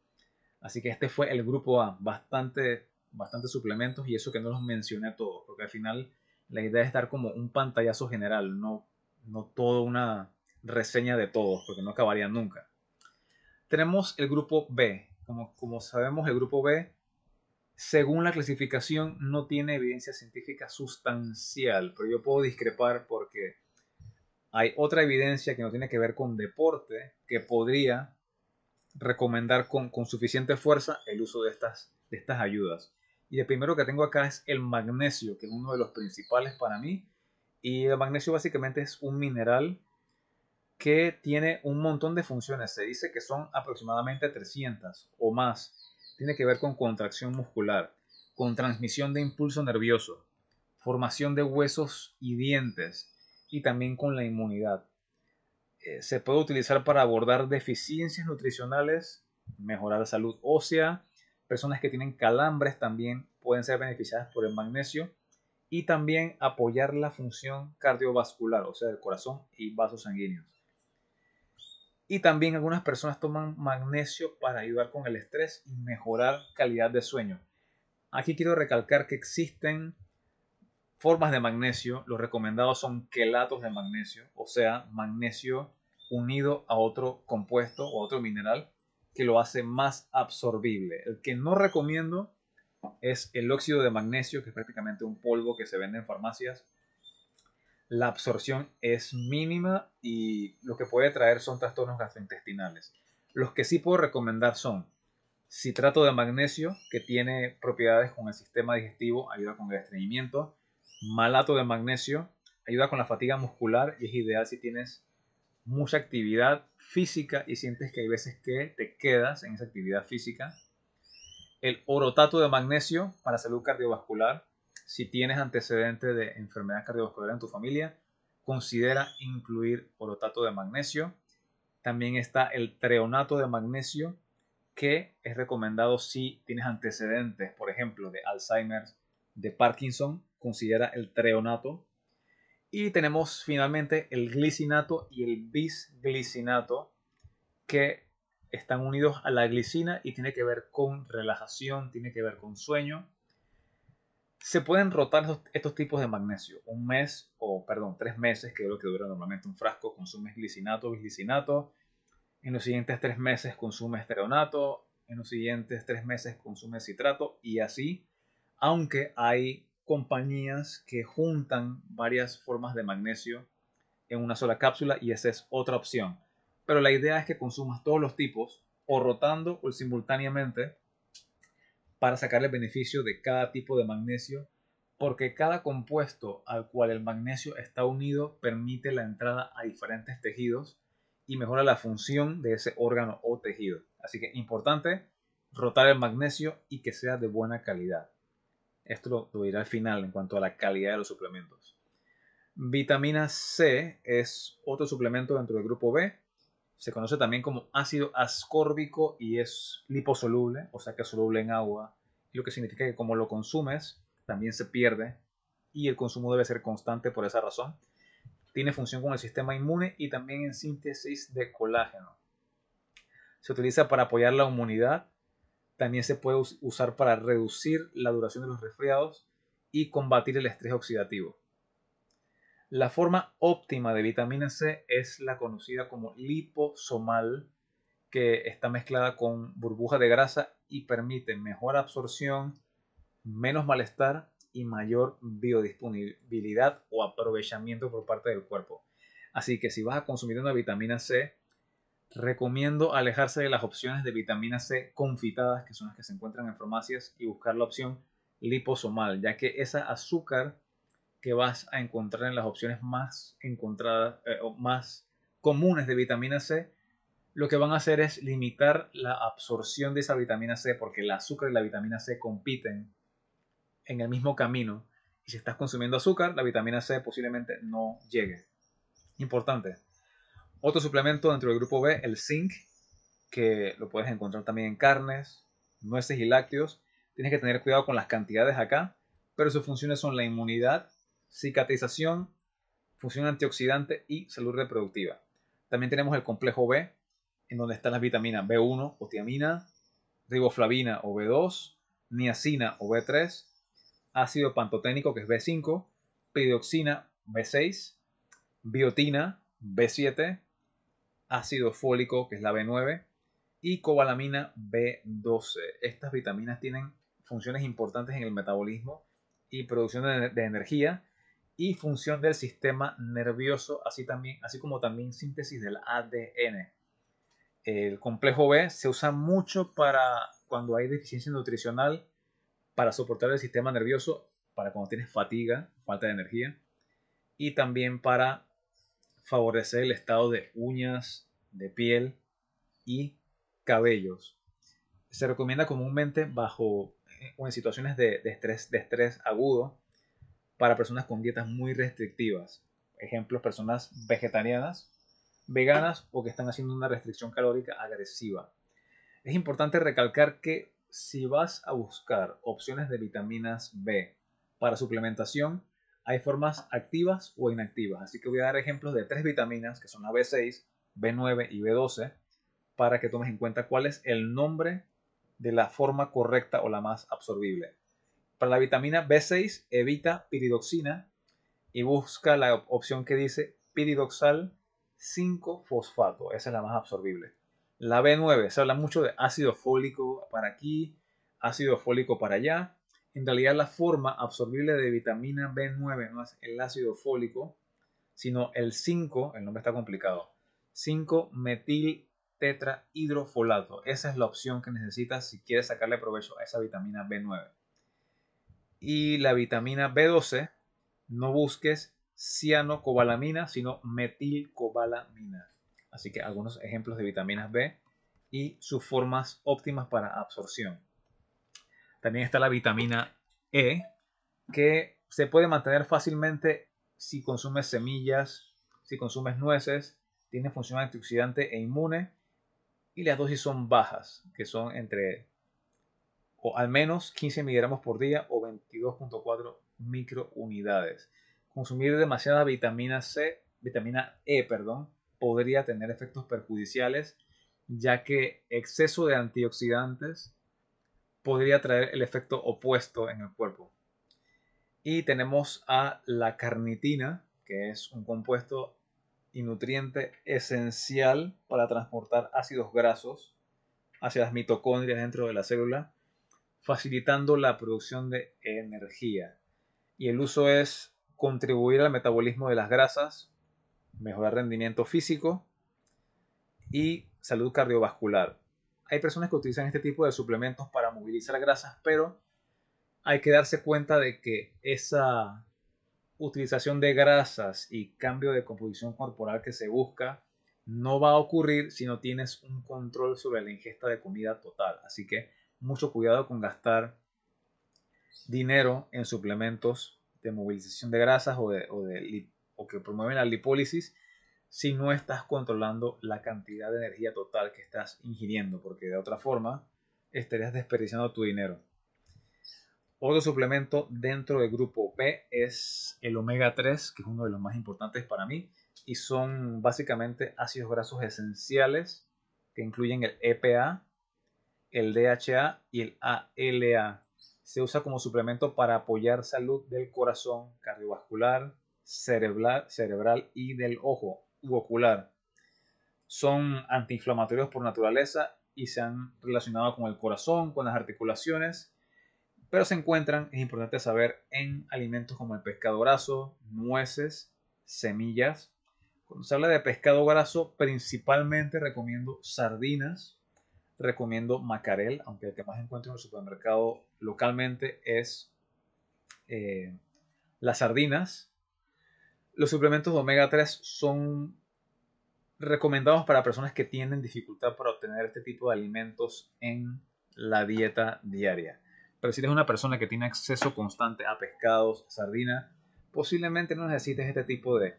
Así que este fue el grupo A, bastante, bastante suplementos y eso que no los mencioné todos, porque al final la idea es dar como un pantallazo general, no, no toda una reseña de todos, porque no acabaría nunca. Tenemos el grupo B. Como, como sabemos, el grupo B, según la clasificación, no tiene evidencia científica sustancial, pero yo puedo discrepar porque hay otra evidencia que no tiene que ver con deporte que podría recomendar con, con suficiente fuerza el uso de estas, de estas ayudas. Y el primero que tengo acá es el magnesio, que es uno de los principales para mí. Y el magnesio básicamente es un mineral que tiene un montón de funciones. Se dice que son aproximadamente 300 o más. Tiene que ver con contracción muscular, con transmisión de impulso nervioso, formación de huesos y dientes y también con la inmunidad. Eh, se puede utilizar para abordar deficiencias nutricionales, mejorar la salud ósea, personas que tienen calambres también pueden ser beneficiadas por el magnesio y también apoyar la función cardiovascular, o sea, del corazón y vasos sanguíneos. Y también algunas personas toman magnesio para ayudar con el estrés y mejorar calidad de sueño. Aquí quiero recalcar que existen formas de magnesio. Los recomendados son quelatos de magnesio, o sea, magnesio unido a otro compuesto o otro mineral que lo hace más absorbible. El que no recomiendo es el óxido de magnesio, que es prácticamente un polvo que se vende en farmacias. La absorción es mínima y lo que puede traer son trastornos gastrointestinales. Los que sí puedo recomendar son citrato de magnesio, que tiene propiedades con el sistema digestivo, ayuda con el estreñimiento. Malato de magnesio, ayuda con la fatiga muscular y es ideal si tienes mucha actividad física y sientes que hay veces que te quedas en esa actividad física. El orotato de magnesio para salud cardiovascular. Si tienes antecedentes de enfermedad cardiovascular en tu familia, considera incluir orotato de magnesio. También está el treonato de magnesio, que es recomendado si tienes antecedentes, por ejemplo, de Alzheimer, de Parkinson, considera el treonato y tenemos finalmente el glicinato y el bisglicinato que están unidos a la glicina y tiene que ver con relajación, tiene que ver con sueño. Se pueden rotar estos, tipos de magnesio. Un mes o, perdón, tres meses, que es lo que dura normalmente un frasco, consumes glicinato, bisglicinato. En los siguientes tres meses consumes esteronato. En los siguientes tres meses consumes citrato y así. Aunque hay compañías que juntan varias formas de magnesio en una sola cápsula y esa es otra opción. Pero la idea es que consumas todos los tipos o rotando o simultáneamente para sacar el beneficio de cada tipo de magnesio porque cada compuesto al cual el magnesio está unido permite la entrada a diferentes tejidos y mejora la función de ese órgano o tejido. Así que importante rotar el magnesio y que sea de buena calidad. Esto lo, dirá al final en cuanto a la calidad de los suplementos. Vitamina C es otro suplemento dentro del grupo B. Se conoce también como ácido ascórbico y es liposoluble, o sea que es soluble en agua, lo que significa que como lo consumes, también se pierde y el consumo debe ser constante por esa razón. Tiene función con el sistema inmune y también en síntesis de colágeno. Se utiliza para apoyar la inmunidad también se puede usar para reducir la duración de los resfriados y combatir el estrés oxidativo. La forma óptima de vitamina C es la conocida como liposomal, que está mezclada con burbuja de grasa y permite mejor absorción, menos malestar y mayor biodisponibilidad o aprovechamiento por parte del cuerpo. Así que si vas a consumir una vitamina C, Recomiendo alejarse de las opciones de vitamina C confitadas, que son las que se encuentran en farmacias, y buscar la opción liposomal, ya que esa azúcar que vas a encontrar en las opciones más encontradas eh, o más comunes de vitamina C, lo que van a hacer es limitar la absorción de esa vitamina C, porque el azúcar y la vitamina C compiten en el mismo camino. Y si estás consumiendo azúcar, la vitamina C posiblemente no llegue. Importante. Otro suplemento dentro del grupo B, el zinc, que lo puedes encontrar también en carnes, nueces y lácteos. Tienes que tener cuidado con las cantidades acá, pero sus funciones son la inmunidad, cicatrización, función antioxidante y salud reproductiva. También tenemos el complejo B, en donde están las vitaminas B1 o tiamina, riboflavina o B2, niacina o B3, ácido pantoténico que es B5, piridoxina B6, biotina B7, ácido fólico, que es la B9, y cobalamina B12. Estas vitaminas tienen funciones importantes en el metabolismo y producción de, energía y función del sistema nervioso, así, también, así como también síntesis del ADN. El complejo B se usa mucho para cuando hay deficiencia nutricional, para soportar el sistema nervioso, para cuando tienes fatiga, falta de energía, y también para favorecer el estado de uñas, de piel y cabellos. se recomienda comúnmente bajo eh, o en situaciones de, estrés, de estrés agudo para personas con dietas muy restrictivas. Ejemplos, personas vegetarianas, veganas o que están haciendo una restricción calórica agresiva. Es importante recalcar que si vas a buscar opciones de vitaminas B para suplementación, hay formas activas o inactivas. Así que voy a dar ejemplos de tres vitaminas que son la B6, B9 y B12 para que tomes en cuenta cuál es el nombre de la forma correcta o la más absorbible. Para la vitamina B6 evita piridoxina y busca la opción que dice piridoxal 5-fosfato. Esa es la más absorbible. La B9, se habla mucho de ácido fólico para aquí, ácido fólico para allá. En realidad la forma absorbible de vitamina B9 no es el ácido fólico, sino el 5, el nombre está complicado, 5-metil tetrahidrofolato. Esa es la opción que necesitas si quieres sacarle provecho a esa vitamina B9. Y la vitamina B12, no busques cianocobalamina, sino metilcobalamina. Así que algunos ejemplos de vitaminas B y sus formas óptimas para absorción. También está la vitamina E, que se puede mantener fácilmente si consumes semillas, si consumes nueces, tiene función antioxidante e inmune y las dosis son bajas, que son entre o al menos 15 miligramos por día o 22.4 microunidades. Consumir demasiada vitamina C, vitamina E, perdón, podría tener efectos perjudiciales, ya que exceso de antioxidantes podría traer el efecto opuesto en el cuerpo. Y tenemos a la carnitina, que es un compuesto y nutriente esencial para transportar ácidos grasos hacia las mitocondrias dentro de la célula, facilitando la producción de energía. Y el uso es contribuir al metabolismo de las grasas, mejorar rendimiento físico y salud cardiovascular. Hay personas que utilizan este tipo de suplementos para movilizar grasas, pero hay que darse cuenta de que esa utilización de grasas y cambio de composición corporal que se busca no va a ocurrir si no tienes un control sobre la ingesta de comida total. Así que mucho cuidado con gastar dinero en suplementos de movilización de grasas o, de, o, que promueven la lipólisis si no estás controlando la cantidad de energía total que estás ingiriendo, porque de otra forma estarías desperdiciando tu dinero. Otro suplemento dentro del grupo P es el omega 3, que es uno de los más importantes para mí, y son básicamente ácidos grasos esenciales que incluyen el EPA, el DHA y el ALA. Se usa como suplemento para apoyar salud del corazón, cardiovascular, cerebral, cerebral y del ojo u ocular. Son antiinflamatorios por naturaleza y se han relacionado con el corazón, con las articulaciones pero se encuentran, es importante saber, en alimentos como el pescado graso, nueces, semillas. Cuando se habla de pescado graso, principalmente recomiendo sardinas, recomiendo macarel, aunque el que más encuentro en el supermercado localmente es eh, las sardinas. Los suplementos de omega 3 son recomendados para personas que tienen dificultad para obtener este tipo de alimentos en la dieta diaria. Pero si eres una persona que tiene acceso constante a pescados, sardina, posiblemente no necesites este tipo de,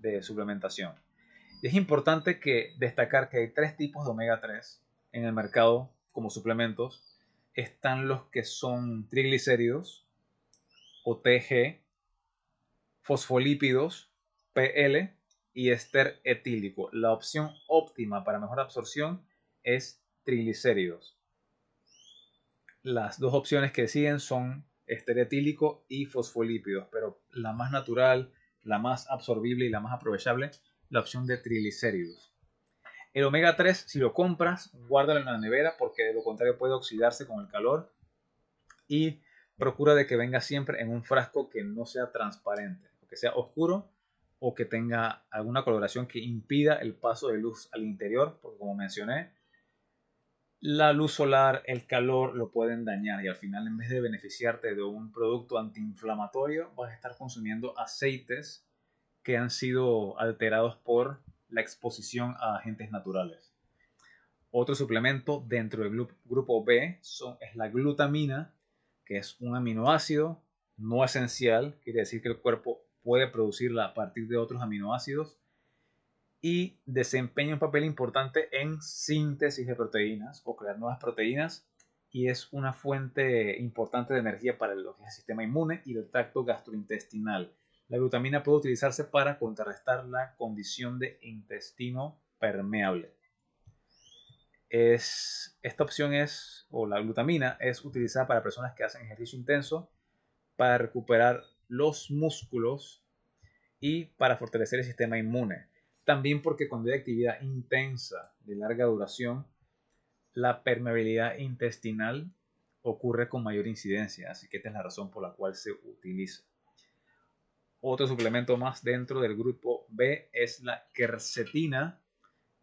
de suplementación. Y es importante que destacar que hay tres tipos de omega 3 en el mercado como suplementos. Están los que son triglicéridos o TG, fosfolípidos, PL y ester etílico. La opción óptima para mejor absorción es triglicéridos las dos opciones que siguen son estereotílico y fosfolípidos, pero la más natural, la más absorbible y la más aprovechable, la opción de triglicéridos. El omega 3, si lo compras, guárdalo en la nevera porque de lo contrario puede oxidarse con el calor y procura de que venga siempre en un frasco que no sea transparente, que sea oscuro o que tenga alguna coloración que impida el paso de luz al interior, porque como mencioné, la luz solar, el calor lo pueden dañar y al final en vez de beneficiarte de un producto antiinflamatorio vas a estar consumiendo aceites que han sido alterados por la exposición a agentes naturales. Otro suplemento dentro del grupo B es la glutamina, que es un aminoácido no esencial, quiere decir que el cuerpo puede producirla a partir de otros aminoácidos y desempeña un papel importante en síntesis de proteínas o crear nuevas proteínas y es una fuente importante de energía para el, sistema inmune y el tracto gastrointestinal. La glutamina puede utilizarse para contrarrestar la condición de intestino permeable. Es, esta opción es, o la glutamina, es utilizada para personas que hacen ejercicio intenso para recuperar los músculos y para fortalecer el sistema inmune. También porque cuando hay actividad intensa de larga duración, la permeabilidad intestinal ocurre con mayor incidencia, así que esta es la razón por la cual se utiliza. Otro suplemento más dentro del grupo B es la quercetina,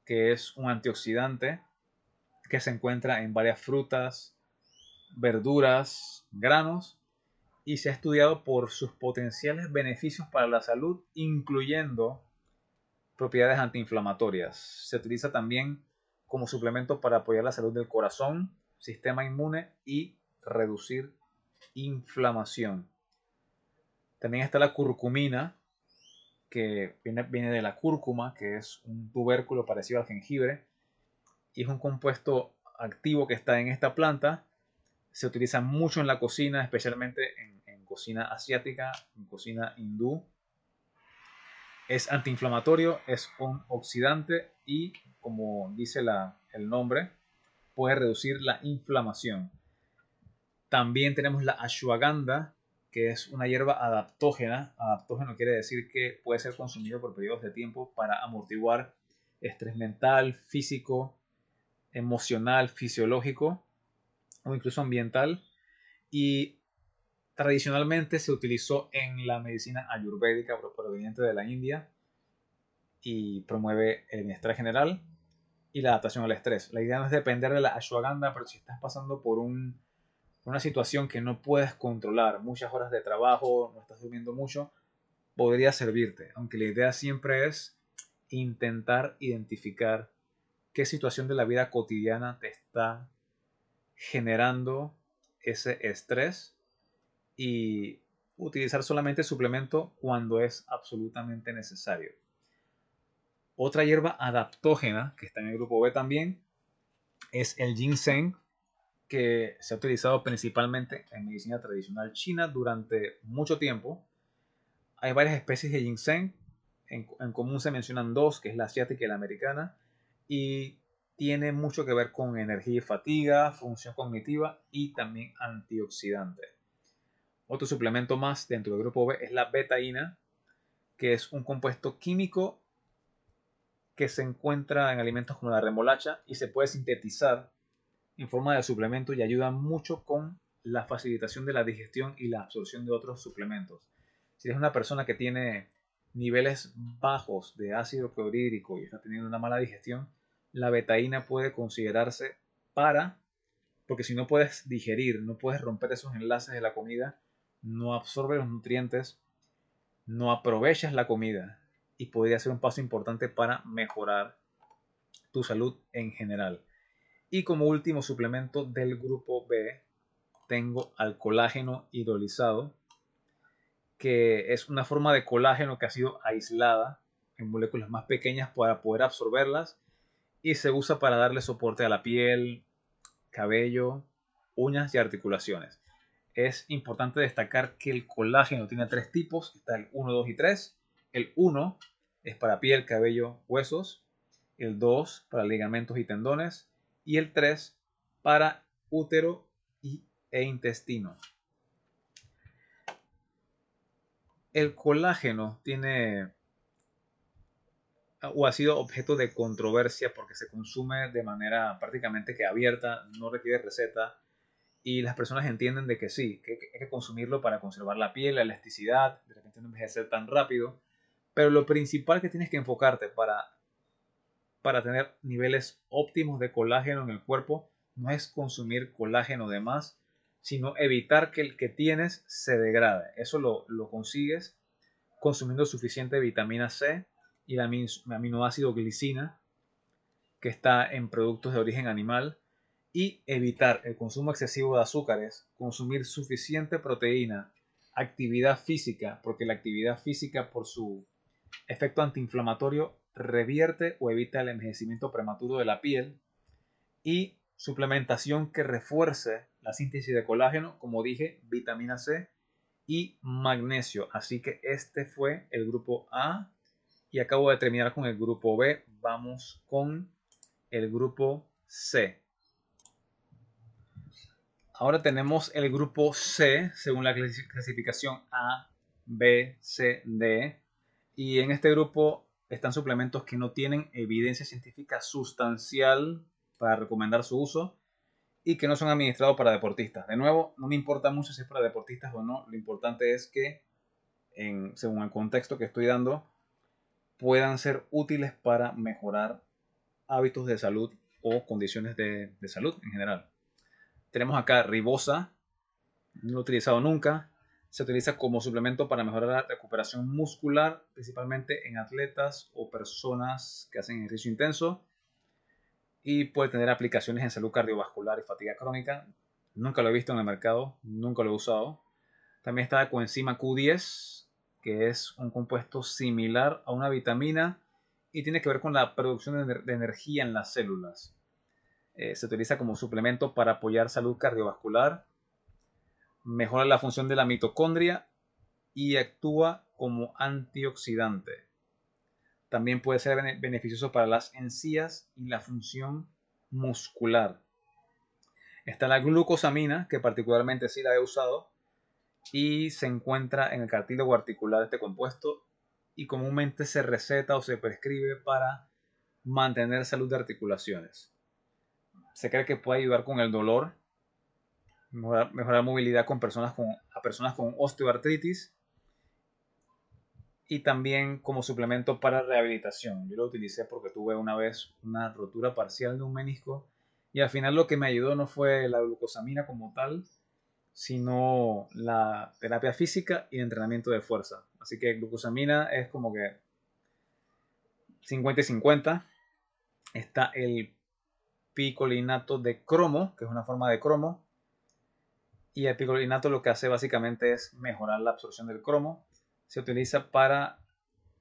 que es un antioxidante que se encuentra en varias frutas, verduras, granos y se ha estudiado por sus potenciales beneficios para la salud, incluyendo propiedades antiinflamatorias. Se utiliza también como suplemento para apoyar la salud del corazón, sistema inmune y reducir inflamación. También está la curcumina, que viene, viene, de la cúrcuma, que es un tubérculo parecido al jengibre, y es un compuesto activo que está en esta planta. Se utiliza mucho en la cocina, especialmente en, en cocina asiática, en cocina hindú. Es antiinflamatorio, es un oxidante y como dice el nombre, puede reducir la inflamación. También tenemos la ashwagandha, que es una hierba adaptógena. Adaptógeno quiere decir que puede ser consumido por periodos de tiempo para amortiguar estrés mental, físico, emocional, fisiológico o incluso ambiental. Y tradicionalmente se utilizó en la medicina ayurvédica proveniente de la India y promueve el bienestar general y la adaptación al estrés. La idea no es depender de la ashwagandha, pero si estás pasando por una situación que no puedes controlar, muchas horas de trabajo, no estás durmiendo mucho, podría servirte. Aunque la idea siempre es intentar identificar qué situación de la vida cotidiana te está generando ese estrés y utilizar solamente suplemento cuando es absolutamente necesario. Otra hierba adaptógena que está en el grupo B también es el ginseng, que se ha utilizado principalmente en medicina tradicional china durante mucho tiempo. Hay varias especies de ginseng, en, común se mencionan dos, que es la asiática y la americana, y tiene mucho que ver con energía y fatiga, función cognitiva y también antioxidante. Otro suplemento más dentro del grupo B es la betaína, que es un compuesto químico que se encuentra en alimentos como la remolacha y se puede sintetizar en forma de suplemento y ayuda mucho con la facilitación de la digestión y la absorción de otros suplementos. Si eres una persona que tiene niveles bajos de ácido clorhídrico y está teniendo una mala digestión, la betaína puede considerarse para, porque si no puedes digerir, no puedes romper esos enlaces de la comida, no absorbe los nutrientes, no aprovechas la comida y podría ser un paso importante para mejorar tu salud en general. Y como último suplemento del grupo B, tengo al colágeno hidrolizado, que es una forma de colágeno que ha sido aislada en moléculas más pequeñas para poder absorberlas y se usa para darle soporte a la piel, cabello, uñas y articulaciones. Es importante destacar que el colágeno tiene tres tipos, está el 1, 2 y 3. El 1 es para piel, cabello, huesos. El 2 para ligamentos y tendones. Y el 3 para útero y, e intestino. El colágeno tiene o ha sido objeto de controversia porque se consume de manera prácticamente que abierta, no requiere receta y las personas entienden de que sí, que hay que consumirlo para conservar la piel, la elasticidad, de repente no envejecer tan rápido, pero lo principal que tienes que enfocarte para, para tener niveles óptimos de colágeno en el cuerpo no es consumir colágeno de más, sino evitar que el que tienes se degrade. Eso lo, lo consigues consumiendo suficiente vitamina C y el aminoácido glicina que está en productos de origen animal y evitar el consumo excesivo de azúcares, consumir suficiente proteína, actividad física, porque la actividad física por su efecto antiinflamatorio revierte o evita el envejecimiento prematuro de la piel y suplementación que refuerce la síntesis de colágeno, como dije, vitamina C y magnesio. Así que este fue el grupo A y acabo de terminar con el grupo B. Vamos con el grupo C. Ahora tenemos el grupo C según la clasificación A, B, C, D. Y en este grupo están suplementos que no tienen evidencia científica sustancial para recomendar su uso y que no son administrados para deportistas. De nuevo, no me importa mucho si es para deportistas o no. Lo importante es que, según el contexto que estoy dando, puedan ser útiles para mejorar hábitos de salud o condiciones de, de salud en general. Tenemos acá ribosa, no lo he utilizado nunca. Se utiliza como suplemento para mejorar la recuperación muscular, principalmente en atletas o personas que hacen ejercicio intenso. Y puede tener aplicaciones en salud cardiovascular y fatiga crónica. Nunca lo he visto en el mercado, nunca lo he usado. También está la coenzima Q10, que es un compuesto similar a una vitamina y tiene que ver con la producción de, energía en las células. Eh, se utiliza como suplemento para apoyar salud cardiovascular, mejora la función de la mitocondria y actúa como antioxidante. También puede ser beneficioso para las encías y la función muscular. Está la glucosamina, que particularmente sí la he usado, y se encuentra en el cartílago articular de este compuesto y comúnmente se receta o se prescribe para mantener salud de articulaciones. Se cree que puede ayudar con el dolor, mejorar, mejorar movilidad con personas con, a personas con osteoartritis y también como suplemento para rehabilitación. Yo lo utilicé porque tuve una vez una rotura parcial de un menisco y al final lo que me ayudó no fue la glucosamina como tal, sino la terapia física y entrenamiento de fuerza. Así que glucosamina es como que 50 y 50. Está el picolinato de cromo, que es una forma de cromo. Y el picolinato lo que hace básicamente es mejorar la absorción del cromo. Se utiliza para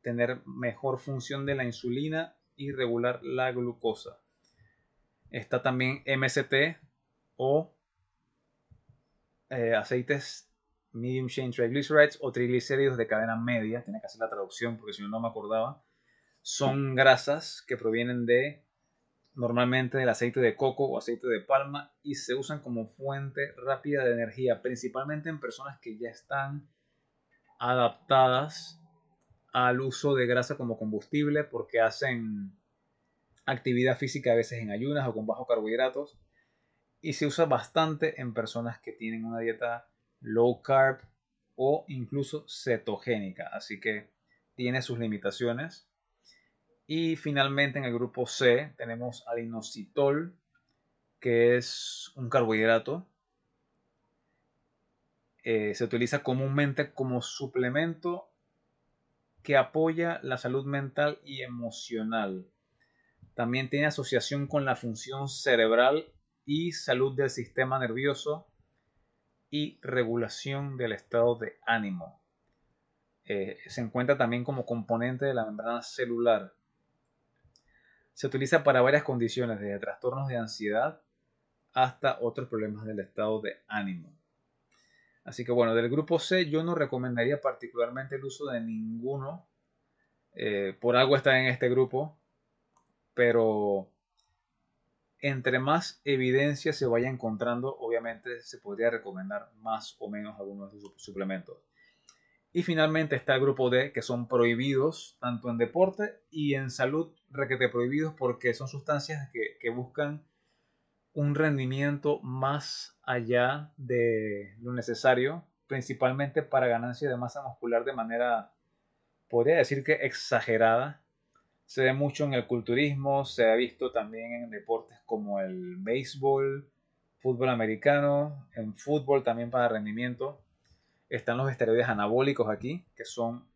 tener mejor función de la insulina y regular la glucosa. Está también MST o eh, aceites medium chain triglycerides o triglicéridos de cadena media, tiene que hacer la traducción porque si no no me acordaba, son grasas que provienen de normalmente del aceite de coco o aceite de palma y se usan como fuente rápida de energía, principalmente en personas que ya están adaptadas al uso de grasa como combustible porque hacen actividad física a veces en ayunas o con bajos carbohidratos y se usa bastante en personas que tienen una dieta low carb o incluso cetogénica, así que tiene sus limitaciones. Y finalmente en el grupo C tenemos al inositol, que es un carbohidrato. Eh, se utiliza comúnmente como suplemento que apoya la salud mental y emocional. También tiene asociación con la función cerebral y salud del sistema nervioso y regulación del estado de ánimo. Eh, se encuentra también como componente de la membrana celular. Se utiliza para varias condiciones, desde trastornos de ansiedad hasta otros problemas del estado de ánimo. Así que bueno, del grupo C yo no recomendaría particularmente el uso de ninguno. Eh, por algo está en este grupo. Pero entre más evidencia se vaya encontrando, obviamente se podría recomendar más o menos algunos de sus suplementos. Y finalmente está el grupo D, que son prohibidos tanto en deporte y en salud, requete prohibidos porque son sustancias que, que buscan un rendimiento más allá de lo necesario, principalmente para ganancia de masa muscular de manera, podría decir que exagerada, se ve mucho en el culturismo, se ha visto también en deportes como el béisbol, fútbol americano, en fútbol también para rendimiento. Están los esteroides anabólicos aquí, que son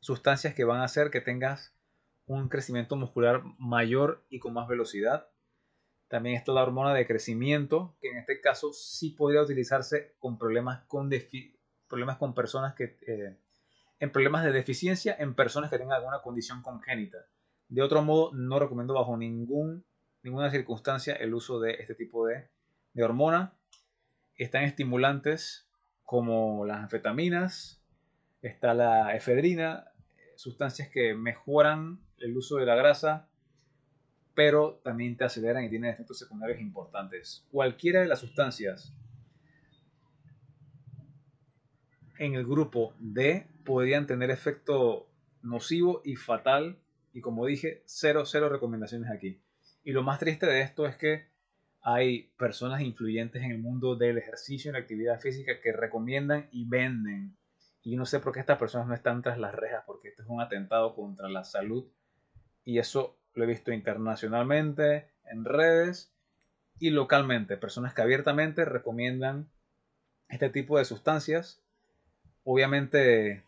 sustancias que van a hacer que tengas un crecimiento muscular mayor y con más velocidad. También está la hormona de crecimiento, que en este caso sí podría utilizarse con problemas con, problemas con personas que... Eh, en problemas de deficiencia en personas que tengan alguna condición congénita. De otro modo, no recomiendo bajo ningún, ninguna circunstancia el uso de este tipo de, de hormona. Están estimulantes como las anfetaminas, está la efedrina, sustancias que mejoran el uso de la grasa, pero también te aceleran y tienen efectos secundarios importantes. Cualquiera de las sustancias en el grupo D podrían tener efecto nocivo y fatal. Y como dije, cero, cero recomendaciones aquí. Y lo más triste de esto es que hay personas influyentes en el mundo del ejercicio y la actividad física que recomiendan y venden y no sé por qué estas personas no están tras las rejas, porque esto es un atentado contra la salud. Y eso lo he visto internacionalmente, en redes y localmente. Personas que abiertamente recomiendan este tipo de sustancias. Obviamente,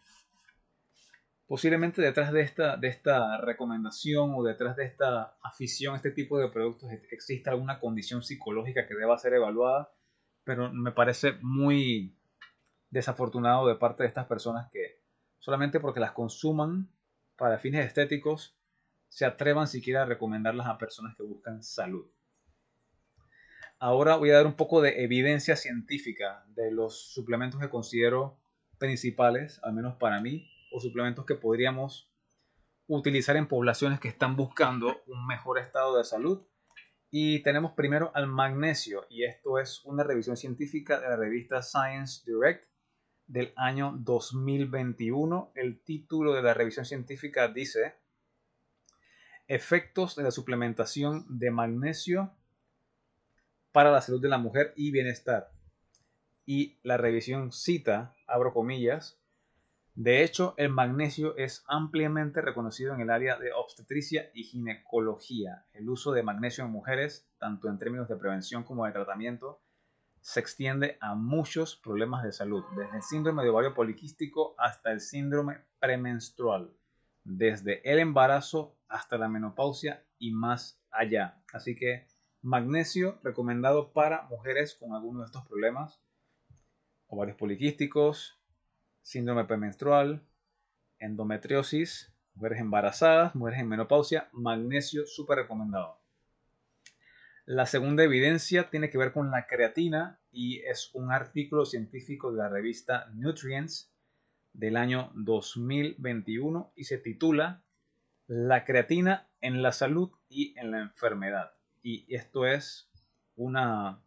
posiblemente detrás de esta, recomendación o detrás de esta afición a este tipo de productos existe alguna condición psicológica que deba ser evaluada, pero me parece muy desafortunado de parte de estas personas que solamente porque las consuman para fines estéticos se atrevan siquiera a recomendarlas a personas que buscan salud. Ahora voy a dar un poco de evidencia científica de los suplementos que considero principales, al menos para mí, o suplementos que podríamos utilizar en poblaciones que están buscando un mejor estado de salud. Y tenemos primero al magnesio, y esto es una revisión científica de la revista Science Direct del año 2021. El título de la revisión científica dice Efectos de la suplementación de magnesio para la salud de la mujer y bienestar. Y la revisión cita, abro comillas, de hecho, el magnesio es ampliamente reconocido en el área de obstetricia y ginecología. El uso de magnesio en mujeres, tanto en términos de prevención como de tratamiento, se extiende a muchos problemas de salud, desde el síndrome de ovario poliquístico hasta el síndrome premenstrual, desde el embarazo hasta la menopausia y más allá. Así que magnesio recomendado para mujeres con alguno de estos problemas, ovarios poliquísticos, síndrome premenstrual, endometriosis, mujeres embarazadas, mujeres en menopausia, magnesio súper recomendado. La segunda evidencia tiene que ver con la creatina y es un artículo científico de la revista Nutrients del año 2021 y se titula La creatina en la salud y en la enfermedad. Y esto es una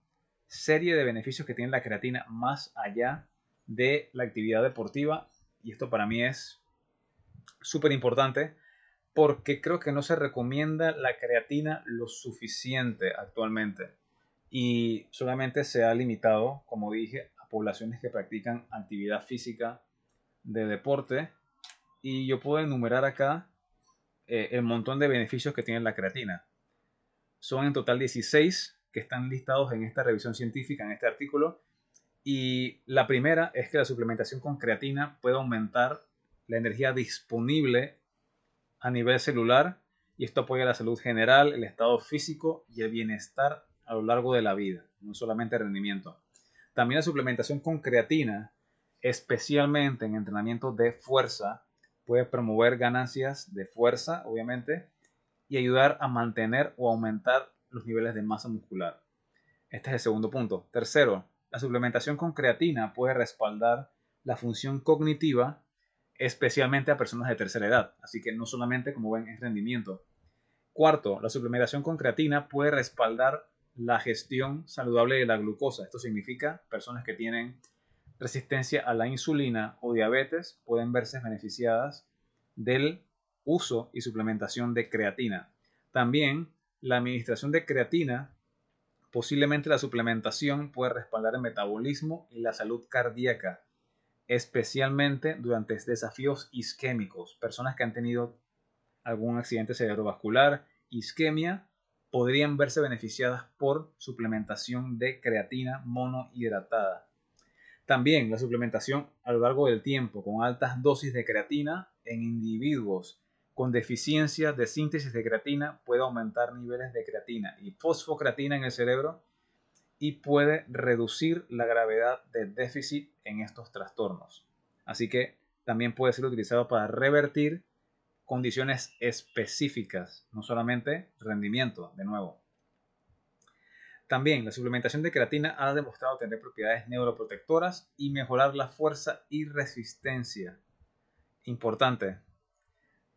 serie de beneficios que tiene la creatina más allá de la actividad deportiva y esto para mí es súper importante porque creo que no se recomienda la creatina lo suficiente actualmente y solamente se ha limitado, como dije, a poblaciones que practican actividad física de deporte y yo puedo enumerar acá eh, el montón de beneficios que tiene la creatina. Son en total 16 que están listados en esta revisión científica, en este artículo. Y la primera es que la suplementación con creatina puede aumentar la energía disponible a nivel celular y esto apoya la salud general, el estado físico y el bienestar a lo largo de la vida, no solamente el rendimiento. También la suplementación con creatina, especialmente en entrenamiento de fuerza, puede promover ganancias de fuerza, obviamente, y ayudar a mantener o aumentar los niveles de masa muscular. Este es el segundo punto. Tercero, la suplementación con creatina puede respaldar la función cognitiva especialmente a personas de tercera edad, así que no solamente como ven es rendimiento. Cuarto, la suplementación con creatina puede respaldar la gestión saludable de la glucosa. Esto significa personas que tienen resistencia a la insulina o diabetes pueden verse beneficiadas del uso y suplementación de creatina. También la administración de creatina, posiblemente la suplementación puede respaldar el metabolismo y la salud cardíaca especialmente durante desafíos isquémicos. Personas que han tenido algún accidente cerebrovascular, isquemia, podrían verse beneficiadas por suplementación de creatina monohidratada. También la suplementación a lo largo del tiempo con altas dosis de creatina en individuos con deficiencia de síntesis de creatina puede aumentar niveles de creatina y fosfocreatina en el cerebro y puede reducir la gravedad de déficit en estos trastornos. Así que también puede ser utilizado para revertir condiciones específicas, no solamente rendimiento, de nuevo. También la suplementación de creatina ha demostrado tener propiedades neuroprotectoras y mejorar la fuerza y resistencia. Importante,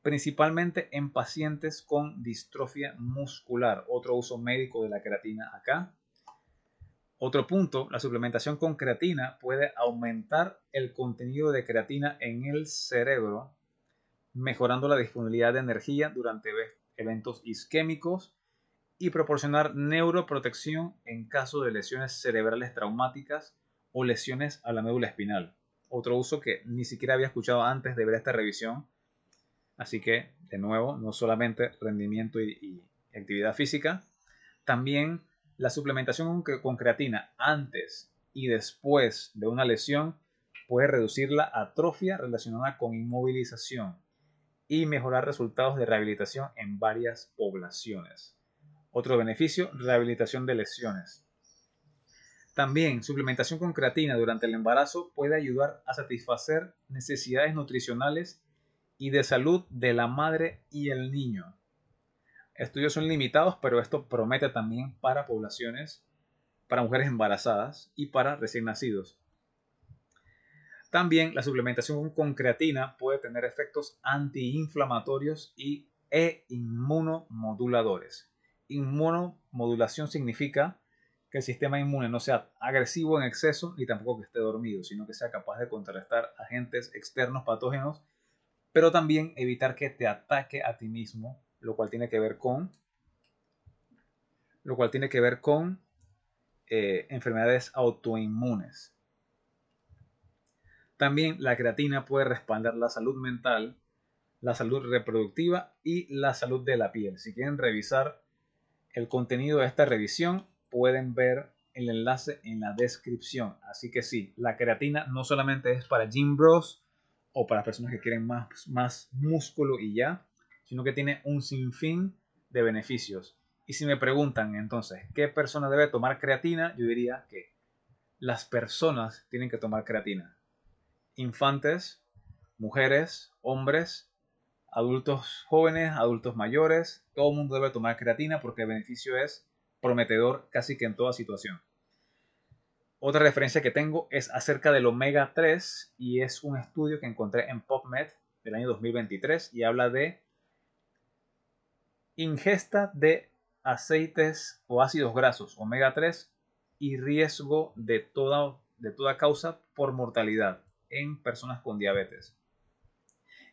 principalmente en pacientes con distrofia muscular. Otro uso médico de la creatina acá. Otro punto, la suplementación con creatina puede aumentar el contenido de creatina en el cerebro, mejorando la disponibilidad de energía durante eventos isquémicos y proporcionar neuroprotección en caso de lesiones cerebrales traumáticas o lesiones a la médula espinal. Otro uso que ni siquiera había escuchado antes de ver esta revisión Así que, de nuevo, no solamente rendimiento y, actividad física, también la suplementación con, creatina antes y después de una lesión puede reducir la atrofia relacionada con inmovilización y mejorar resultados de rehabilitación en varias poblaciones. Otro beneficio, rehabilitación de lesiones. También suplementación con creatina durante el embarazo puede ayudar a satisfacer necesidades nutricionales y de salud de la madre y el niño. Estudios son limitados, pero esto promete también para poblaciones, para mujeres embarazadas y para recién nacidos. También la suplementación con creatina puede tener efectos antiinflamatorios y, e inmunomoduladores. Inmunomodulación significa que el sistema inmune no sea agresivo en exceso ni tampoco que esté dormido, sino que sea capaz de contrarrestar agentes externos patógenos pero también evitar que te ataque a ti mismo, lo cual tiene que ver con lo cual tiene que ver con eh, enfermedades autoinmunes. También la creatina puede respaldar la salud mental, la salud reproductiva y la salud de la piel. Si quieren revisar el contenido de esta revisión, pueden ver el enlace en la descripción. Así que sí, la creatina no solamente es para gym bros, o para personas que quieren más, más músculo y ya, sino que tiene un sinfín de beneficios. Y si me preguntan entonces, ¿qué persona debe tomar creatina? Yo diría que las personas tienen que tomar creatina. Infantes, mujeres, hombres, adultos jóvenes, adultos mayores, todo el mundo debe tomar creatina porque el beneficio es prometedor casi que en toda situación. Otra referencia que tengo es acerca del omega 3 y es un estudio que encontré en PubMed del año 2023 y habla de ingesta de aceites o ácidos grasos omega 3 y riesgo de toda, de toda causa por mortalidad en personas con diabetes.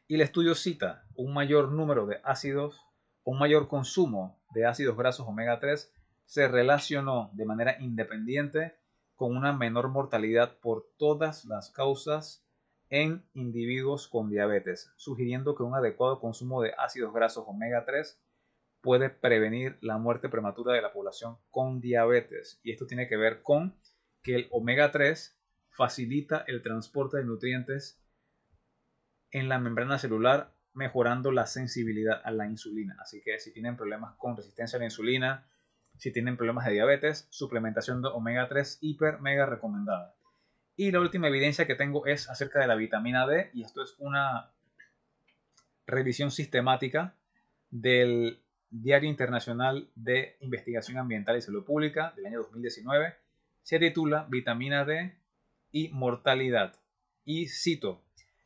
Y el estudio cita un mayor número de ácidos, un mayor consumo de ácidos grasos omega 3 se relacionó de manera independiente con una menor mortalidad por todas las causas en individuos con diabetes, sugiriendo que un adecuado consumo de ácidos grasos omega 3 puede prevenir la muerte prematura de la población con diabetes. Y esto tiene que ver con que el omega 3 facilita el transporte de nutrientes en la membrana celular, mejorando la sensibilidad a la insulina. Así que si tienen problemas con resistencia a la insulina, si tienen problemas de diabetes, suplementación de omega 3 hiper mega recomendada. Y la última evidencia que tengo es acerca de la vitamina D y esto es una revisión sistemática del Diario Internacional de Investigación Ambiental y Salud Pública del año 2019. Se titula Vitamina D y mortalidad. Y cito,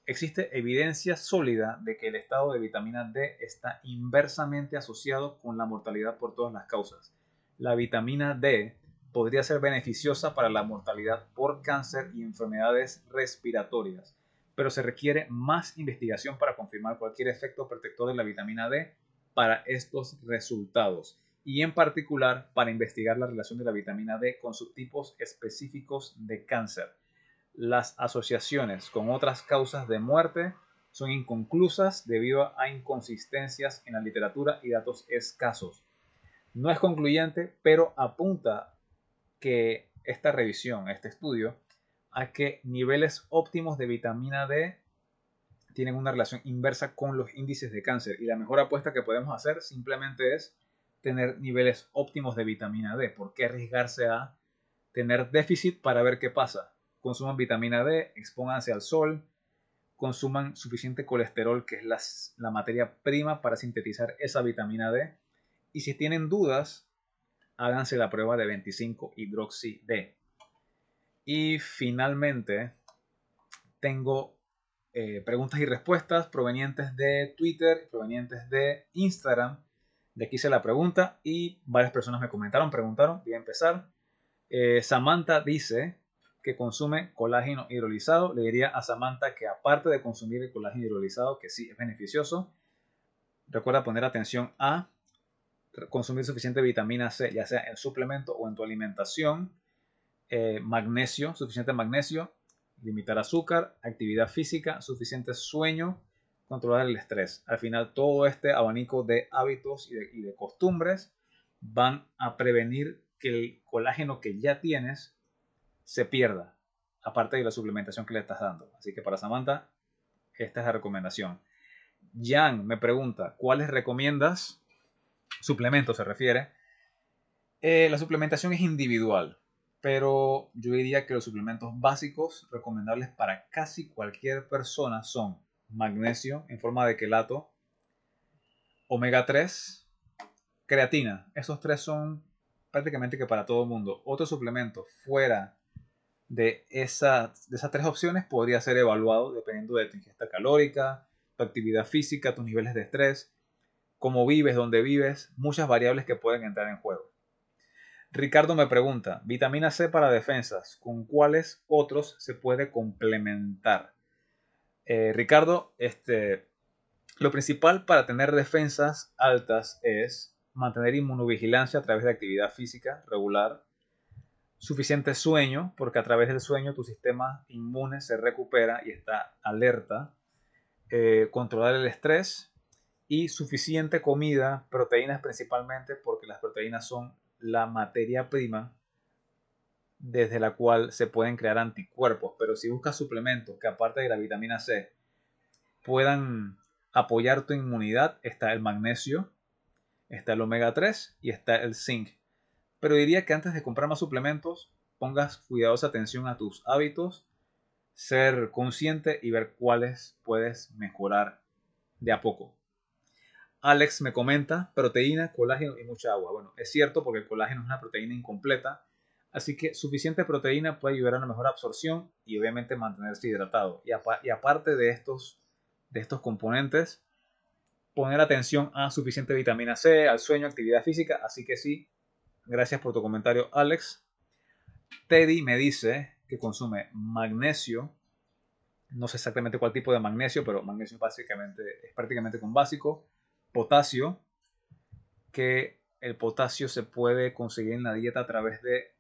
existe evidencia sólida de que el estado de vitamina D está inversamente asociado con la mortalidad por todas las causas la vitamina D podría ser beneficiosa para la mortalidad por cáncer y enfermedades respiratorias, pero se requiere más investigación para confirmar cualquier efecto protector de la vitamina D para estos resultados y en particular para investigar la relación de la vitamina D con subtipos específicos de cáncer. Las asociaciones con otras causas de muerte son inconclusas debido a inconsistencias en la literatura y datos escasos. No es concluyente, pero apunta que esta revisión, este estudio, a que niveles óptimos de vitamina D tienen una relación inversa con los índices de cáncer. Y la mejor apuesta que podemos hacer simplemente es tener niveles óptimos de vitamina D. ¿Por qué arriesgarse a tener déficit para ver qué pasa? Consuman vitamina D, expónganse al sol, consuman suficiente colesterol, que es la, materia prima para sintetizar esa vitamina D. Y si tienen dudas, háganse la prueba de 25 hidroxi D. Y finalmente, tengo eh, preguntas y respuestas provenientes de Twitter, provenientes de Instagram. De aquí hice la pregunta y varias personas me comentaron, preguntaron. Voy a empezar. Eh, Samantha dice que consume colágeno hidrolizado. Le diría a Samantha que aparte de consumir el colágeno hidrolizado, que sí es beneficioso, recuerda poner atención a consumir suficiente vitamina C, ya sea en suplemento o en tu alimentación. Eh, magnesio, suficiente magnesio, limitar azúcar, actividad física, suficiente sueño, controlar el estrés. Al final, todo este abanico de hábitos y de, costumbres van a prevenir que el colágeno que ya tienes se pierda, aparte de la suplementación que le estás dando. Así que para Samantha, esta es la recomendación. Jan me pregunta, ¿cuáles recomiendas? Suplementos se refiere. Eh, la suplementación es individual pero yo diría que los suplementos básicos recomendables para casi cualquier persona son magnesio en forma de quelato, omega 3, creatina. Esos tres son prácticamente que para todo el mundo. Otro suplemento fuera de, de esas tres opciones podría ser evaluado dependiendo de tu ingesta calórica, tu actividad física, tus niveles de estrés, cómo vives, dónde vives, muchas variables que pueden entrar en juego. Ricardo me pregunta, vitamina C para defensas, ¿con cuáles otros se puede complementar? Eh, Ricardo, este, lo principal para tener defensas altas es mantener inmunovigilancia a través de actividad física regular, suficiente sueño, porque a través del sueño tu sistema inmune se recupera y está alerta, eh, controlar el estrés y suficiente comida, proteínas principalmente, porque las proteínas son la materia prima desde la cual se pueden crear anticuerpos. Pero si buscas suplementos que aparte de la vitamina C puedan apoyar tu inmunidad, está el magnesio, está el omega 3 y está el zinc. Pero diría que antes de comprar más suplementos, pongas cuidadosa atención a tus hábitos, ser consciente y ver cuáles puedes mejorar de a poco. Alex me comenta proteína, colágeno y mucha agua. Bueno, es cierto porque el colágeno es una proteína incompleta, así que suficiente proteína puede ayudar a una mejor absorción y obviamente mantenerse hidratado. Y, aparte de estos, de estos componentes, poner atención a suficiente vitamina C, al sueño, actividad física. Así que sí, gracias por tu comentario, Alex. Teddy me dice que consume magnesio. No sé exactamente cuál tipo de magnesio, pero magnesio básicamente es prácticamente con básico potasio, que el potasio se puede conseguir en la dieta a través de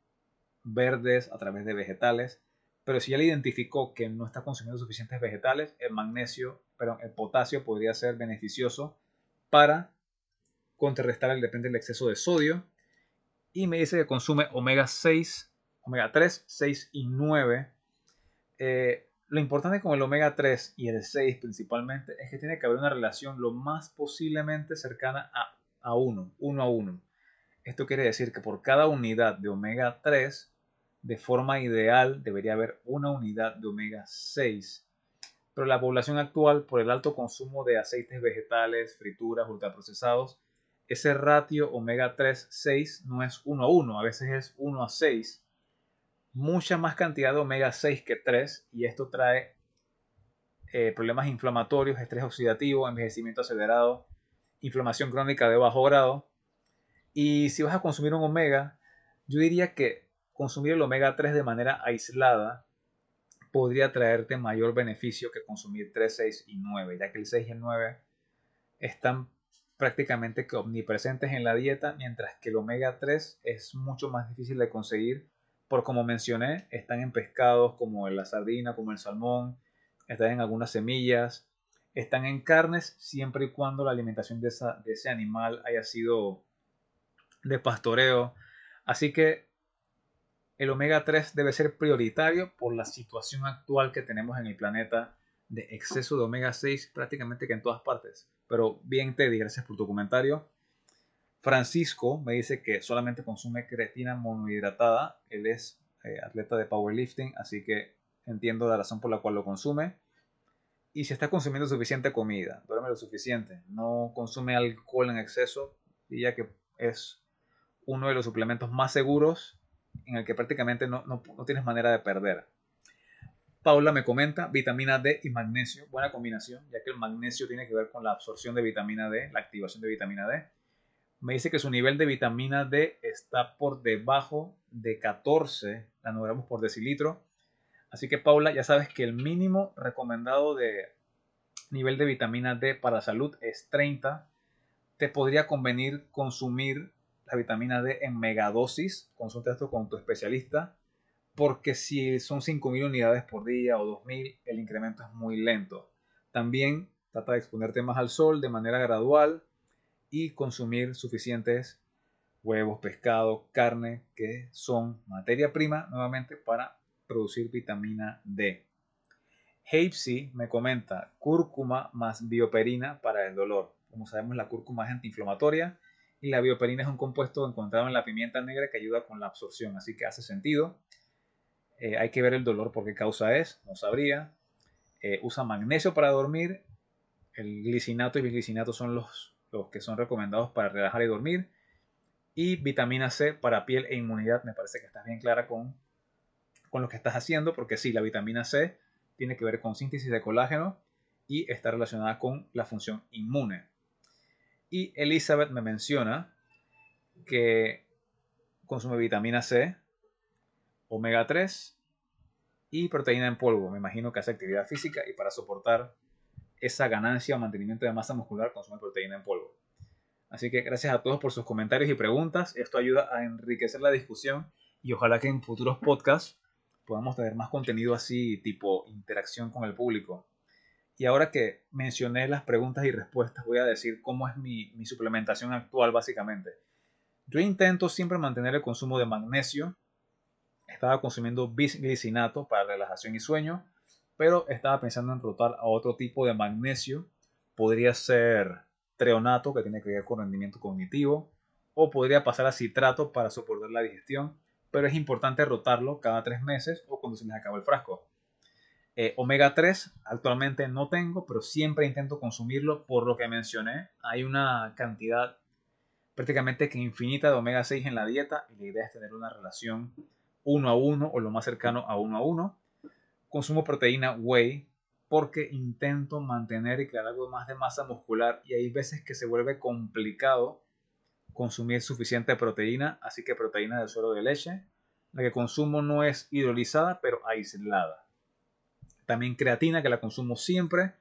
verdes, a través de vegetales, pero si ya le identificó que no está consumiendo suficientes vegetales, el magnesio, perdón, el potasio podría ser beneficioso para contrarrestar el depende del exceso de sodio. Y me dice que consume omega 6, omega 3, 6 y 9. Lo importante con el omega 3 y el 6 principalmente es que tiene que haber una relación lo más posiblemente cercana a, a 1, 1 a 1. Esto quiere decir que por cada unidad de omega 3, de forma ideal debería haber una unidad de omega 6. Pero la población actual, por el alto consumo de aceites vegetales, frituras, ultraprocesados, ese ratio omega 3-6 no es 1 a 1, a veces es 1 a 6 mucha más cantidad de omega 6 que 3 y esto trae eh, problemas inflamatorios, estrés oxidativo, envejecimiento acelerado, inflamación crónica de bajo grado. Y si vas a consumir un omega, yo diría que consumir el omega 3 de manera aislada podría traerte mayor beneficio que consumir 3, 6 y 9, ya que el 6 y el 9 están prácticamente omnipresentes en la dieta, mientras que el omega 3 es mucho más difícil de conseguir por como mencioné, están en pescados como la sardina, como el salmón, están en algunas semillas, están en carnes siempre y cuando la alimentación de, de ese animal haya sido de pastoreo. Así que el omega 3 debe ser prioritario por la situación actual que tenemos en el planeta de exceso de omega 6 prácticamente que en todas partes. Pero bien, Teddy, gracias por tu comentario. Francisco me dice que solamente consume creatina monohidratada. Él es eh, atleta de powerlifting, así que entiendo la razón por la cual lo consume. Y si está consumiendo suficiente comida, duerme lo suficiente, no consume alcohol en exceso, ya que es uno de los suplementos más seguros en el que prácticamente no, no, no tienes manera de perder. Paula me comenta vitamina D y magnesio, buena combinación, ya que el magnesio tiene que ver con la absorción de vitamina D, la activación de vitamina D. Me dice que su nivel de vitamina D está por debajo de 14 nanogramos por decilitro. Así que Paula, ya sabes que el mínimo recomendado de nivel de vitamina D para salud es 30. Te podría convenir consumir la vitamina D en megadosis. Consulta esto con tu especialista porque si son 5.000 unidades por día o 2.000, el incremento es muy lento. También trata de exponerte más al sol de manera gradual y consumir suficientes huevos, pescado, carne, que son materia prima nuevamente para producir vitamina D. Hapesy me comenta cúrcuma más bioperina para el dolor. Como sabemos, la cúrcuma es antiinflamatoria y la bioperina es un compuesto encontrado en la pimienta negra que ayuda con la absorción, así que hace sentido. Eh, hay que ver el dolor por qué causa es, no sabría. Eh, usa magnesio para dormir. El glicinato y bisglicinato son los, los que son recomendados para relajar y dormir. Y vitamina C para piel e inmunidad. Me parece que estás bien clara con, con lo que estás haciendo, porque sí, la vitamina C tiene que ver con síntesis de colágeno y está relacionada con la función inmune. Y Elizabeth me menciona que consume vitamina C omega 3 y proteína en polvo. Me imagino que hace actividad física y para soportar esa ganancia o mantenimiento de masa muscular consume proteína en polvo. Así que gracias a todos por sus comentarios y preguntas. Esto ayuda a enriquecer la discusión y ojalá que en futuros podcasts podamos tener más contenido así, tipo interacción con el público. Y ahora que mencioné las preguntas y respuestas, voy a decir cómo es mi, mi suplementación actual básicamente. Yo intento siempre mantener el consumo de magnesio estaba consumiendo bisglicinato para relajación y sueño, pero estaba pensando en rotar a otro tipo de magnesio. Podría ser treonato, que tiene que ver con rendimiento cognitivo, o podría pasar a citrato para soportar la digestión, pero es importante rotarlo cada tres meses o cuando se les acaba el frasco. Eh, omega 3 actualmente no tengo, pero siempre intento consumirlo por lo que mencioné. Hay una cantidad prácticamente que infinita de omega 6 en la dieta y la idea es tener una relación uno a uno o lo más cercano a uno a uno. Consumo proteína whey porque intento mantener y crear algo más de masa muscular y hay veces que se vuelve complicado consumir suficiente proteína, así que proteína del suero de leche. La que consumo no es hidrolizada, pero aislada. También creatina, que la consumo siempre,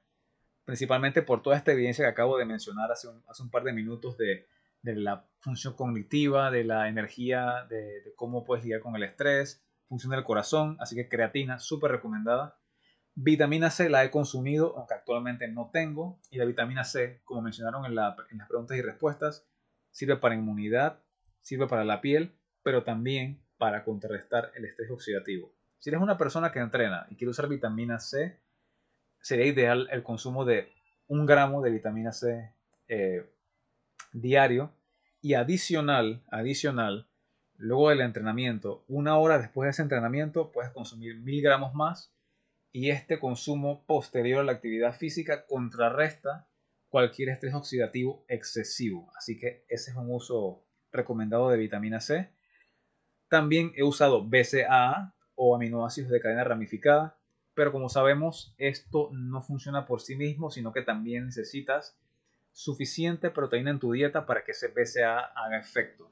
principalmente por toda esta evidencia que acabo de mencionar hace un, hace un par de minutos de de la función cognitiva, de la energía, de, cómo puedes lidiar con el estrés, función del corazón, así que creatina, súper recomendada. Vitamina C la he consumido, aunque actualmente no tengo, y la vitamina C, como mencionaron en, las preguntas y respuestas, sirve para inmunidad, sirve para la piel, pero también para contrarrestar el estrés oxidativo. Si eres una persona que entrena y quiere usar vitamina C, sería ideal el consumo de un gramo de vitamina C eh, diario y adicional, adicional, luego del entrenamiento, una hora después de ese entrenamiento, puedes consumir mil gramos más y este consumo posterior a la actividad física contrarresta cualquier estrés oxidativo excesivo. Así que ese es un uso recomendado de vitamina C. También he usado BCAA o aminoácidos de cadena ramificada, pero como sabemos, esto no funciona por sí mismo, sino que también necesitas suficiente proteína en tu dieta para que ese BCA haga efecto.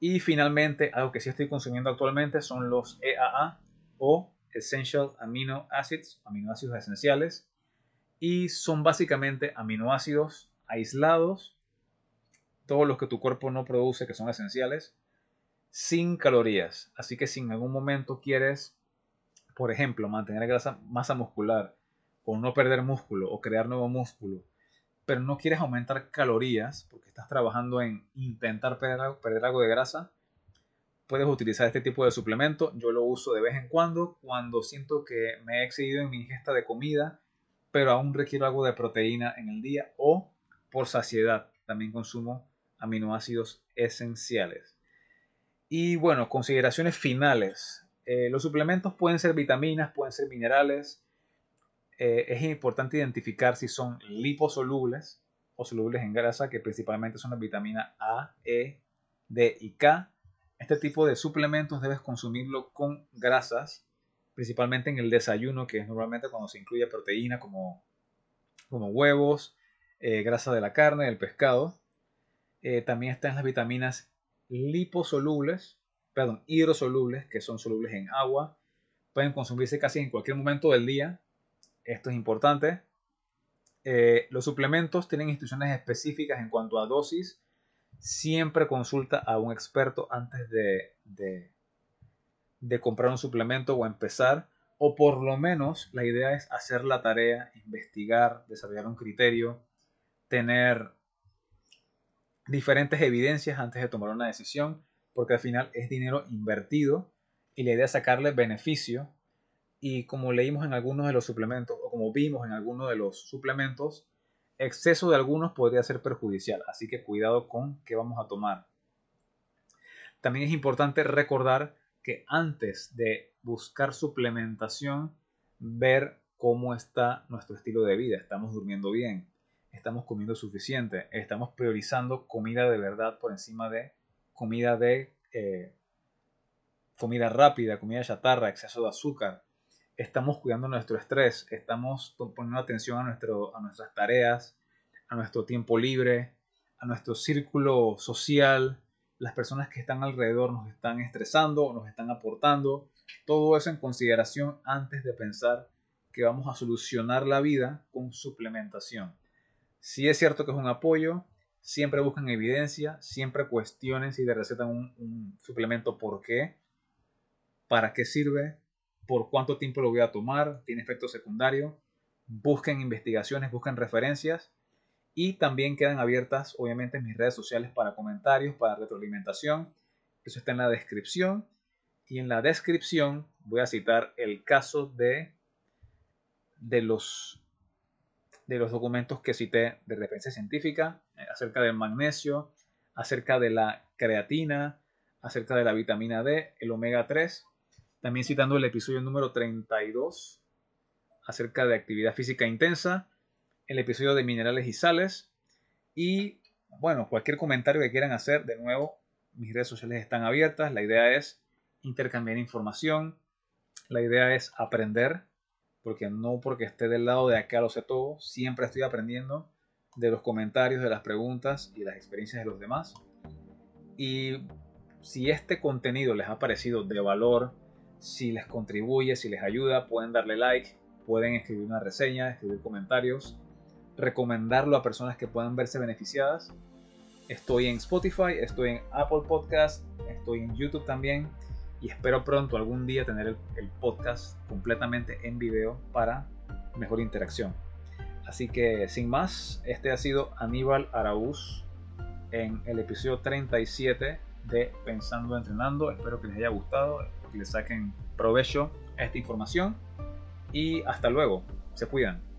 Y finalmente, algo que sí estoy consumiendo actualmente son los EAA o Essential Amino Acids, aminoácidos esenciales. Y son básicamente aminoácidos aislados, todos los que tu cuerpo no produce que son esenciales, sin calorías. Así que si en algún momento quieres, por ejemplo, mantener grasa, masa muscular, o no perder músculo, o crear nuevo músculo, pero no quieres aumentar calorías porque estás trabajando en intentar perder algo, perder algo de grasa, puedes utilizar este tipo de suplemento. Yo lo uso de vez en cuando, cuando siento que me he excedido en mi ingesta de comida pero aún requiero algo de proteína en el día o por saciedad. También consumo aminoácidos esenciales. Y bueno, consideraciones finales. Eh, los suplementos pueden ser vitaminas, pueden ser minerales. Eh, es importante identificar si son liposolubles o solubles en grasa, que principalmente son las vitaminas A, E, D y K. Este tipo de suplementos debes consumirlo con grasas, principalmente en el desayuno, que es normalmente cuando se incluye proteína como, como huevos, eh, grasa de la carne, del pescado. Eh, también están las vitaminas liposolubles, perdón, hidrosolubles, que son solubles en agua. Pueden consumirse casi en cualquier momento del día. Esto es importante. Eh, los suplementos tienen instrucciones específicas en cuanto a dosis. Siempre consulta a un experto antes de, de, de comprar un suplemento o empezar. O por lo menos la idea es hacer la tarea, investigar, desarrollar un criterio, tener diferentes evidencias antes de tomar una decisión, porque al final es dinero invertido y la idea es sacarle beneficio. Y como leímos en algunos de los suplementos, o como vimos en algunos de los suplementos, exceso de algunos podría ser perjudicial, así que cuidado con qué vamos a tomar. También es importante recordar que antes de buscar suplementación, ver cómo está nuestro estilo de vida. Estamos durmiendo bien, estamos comiendo suficiente, estamos priorizando comida de verdad por encima de comida de eh, comida rápida, comida chatarra, exceso de azúcar. Estamos cuidando nuestro estrés, estamos poniendo atención a, nuestro, a nuestras tareas, a nuestro tiempo libre, a nuestro círculo social, las personas que están alrededor nos están estresando, nos están aportando, todo eso en consideración antes de pensar que vamos a solucionar la vida con suplementación. Si es cierto que es un apoyo, siempre buscan evidencia, siempre cuestionen si te recetan un, suplemento por qué, para qué sirve, por cuánto tiempo lo voy a tomar, tiene efecto secundario. Busquen investigaciones, busquen referencias y también quedan abiertas obviamente mis redes sociales para comentarios, para retroalimentación. Eso está en la descripción. Y en la descripción voy a citar el caso de, de los de los documentos que cité de referencia científica eh, acerca del magnesio, acerca de la creatina, acerca de la vitamina D, el omega 3, también citando el episodio número 32 acerca de actividad física intensa, el episodio de minerales y sales y bueno, cualquier comentario que quieran hacer, de nuevo, mis redes sociales están abiertas, la idea es intercambiar información, la idea es aprender porque no porque esté del lado de acá lo sé todo, siempre estoy aprendiendo de los comentarios, de las preguntas y las experiencias de los demás. Y si este contenido les ha parecido de valor, si les contribuye, si les ayuda, pueden darle like, pueden escribir una reseña, escribir comentarios, recomendarlo a personas que puedan verse beneficiadas. Estoy en Spotify, estoy en Apple Podcast, estoy en YouTube también y espero pronto algún día tener el, podcast completamente en video para mejor interacción. Así que sin más, este ha sido Aníbal Araúz en el episodio 37 de Pensando Entrenando. Espero que les haya gustado, que les saquen provecho a esta información y hasta luego. Se cuidan.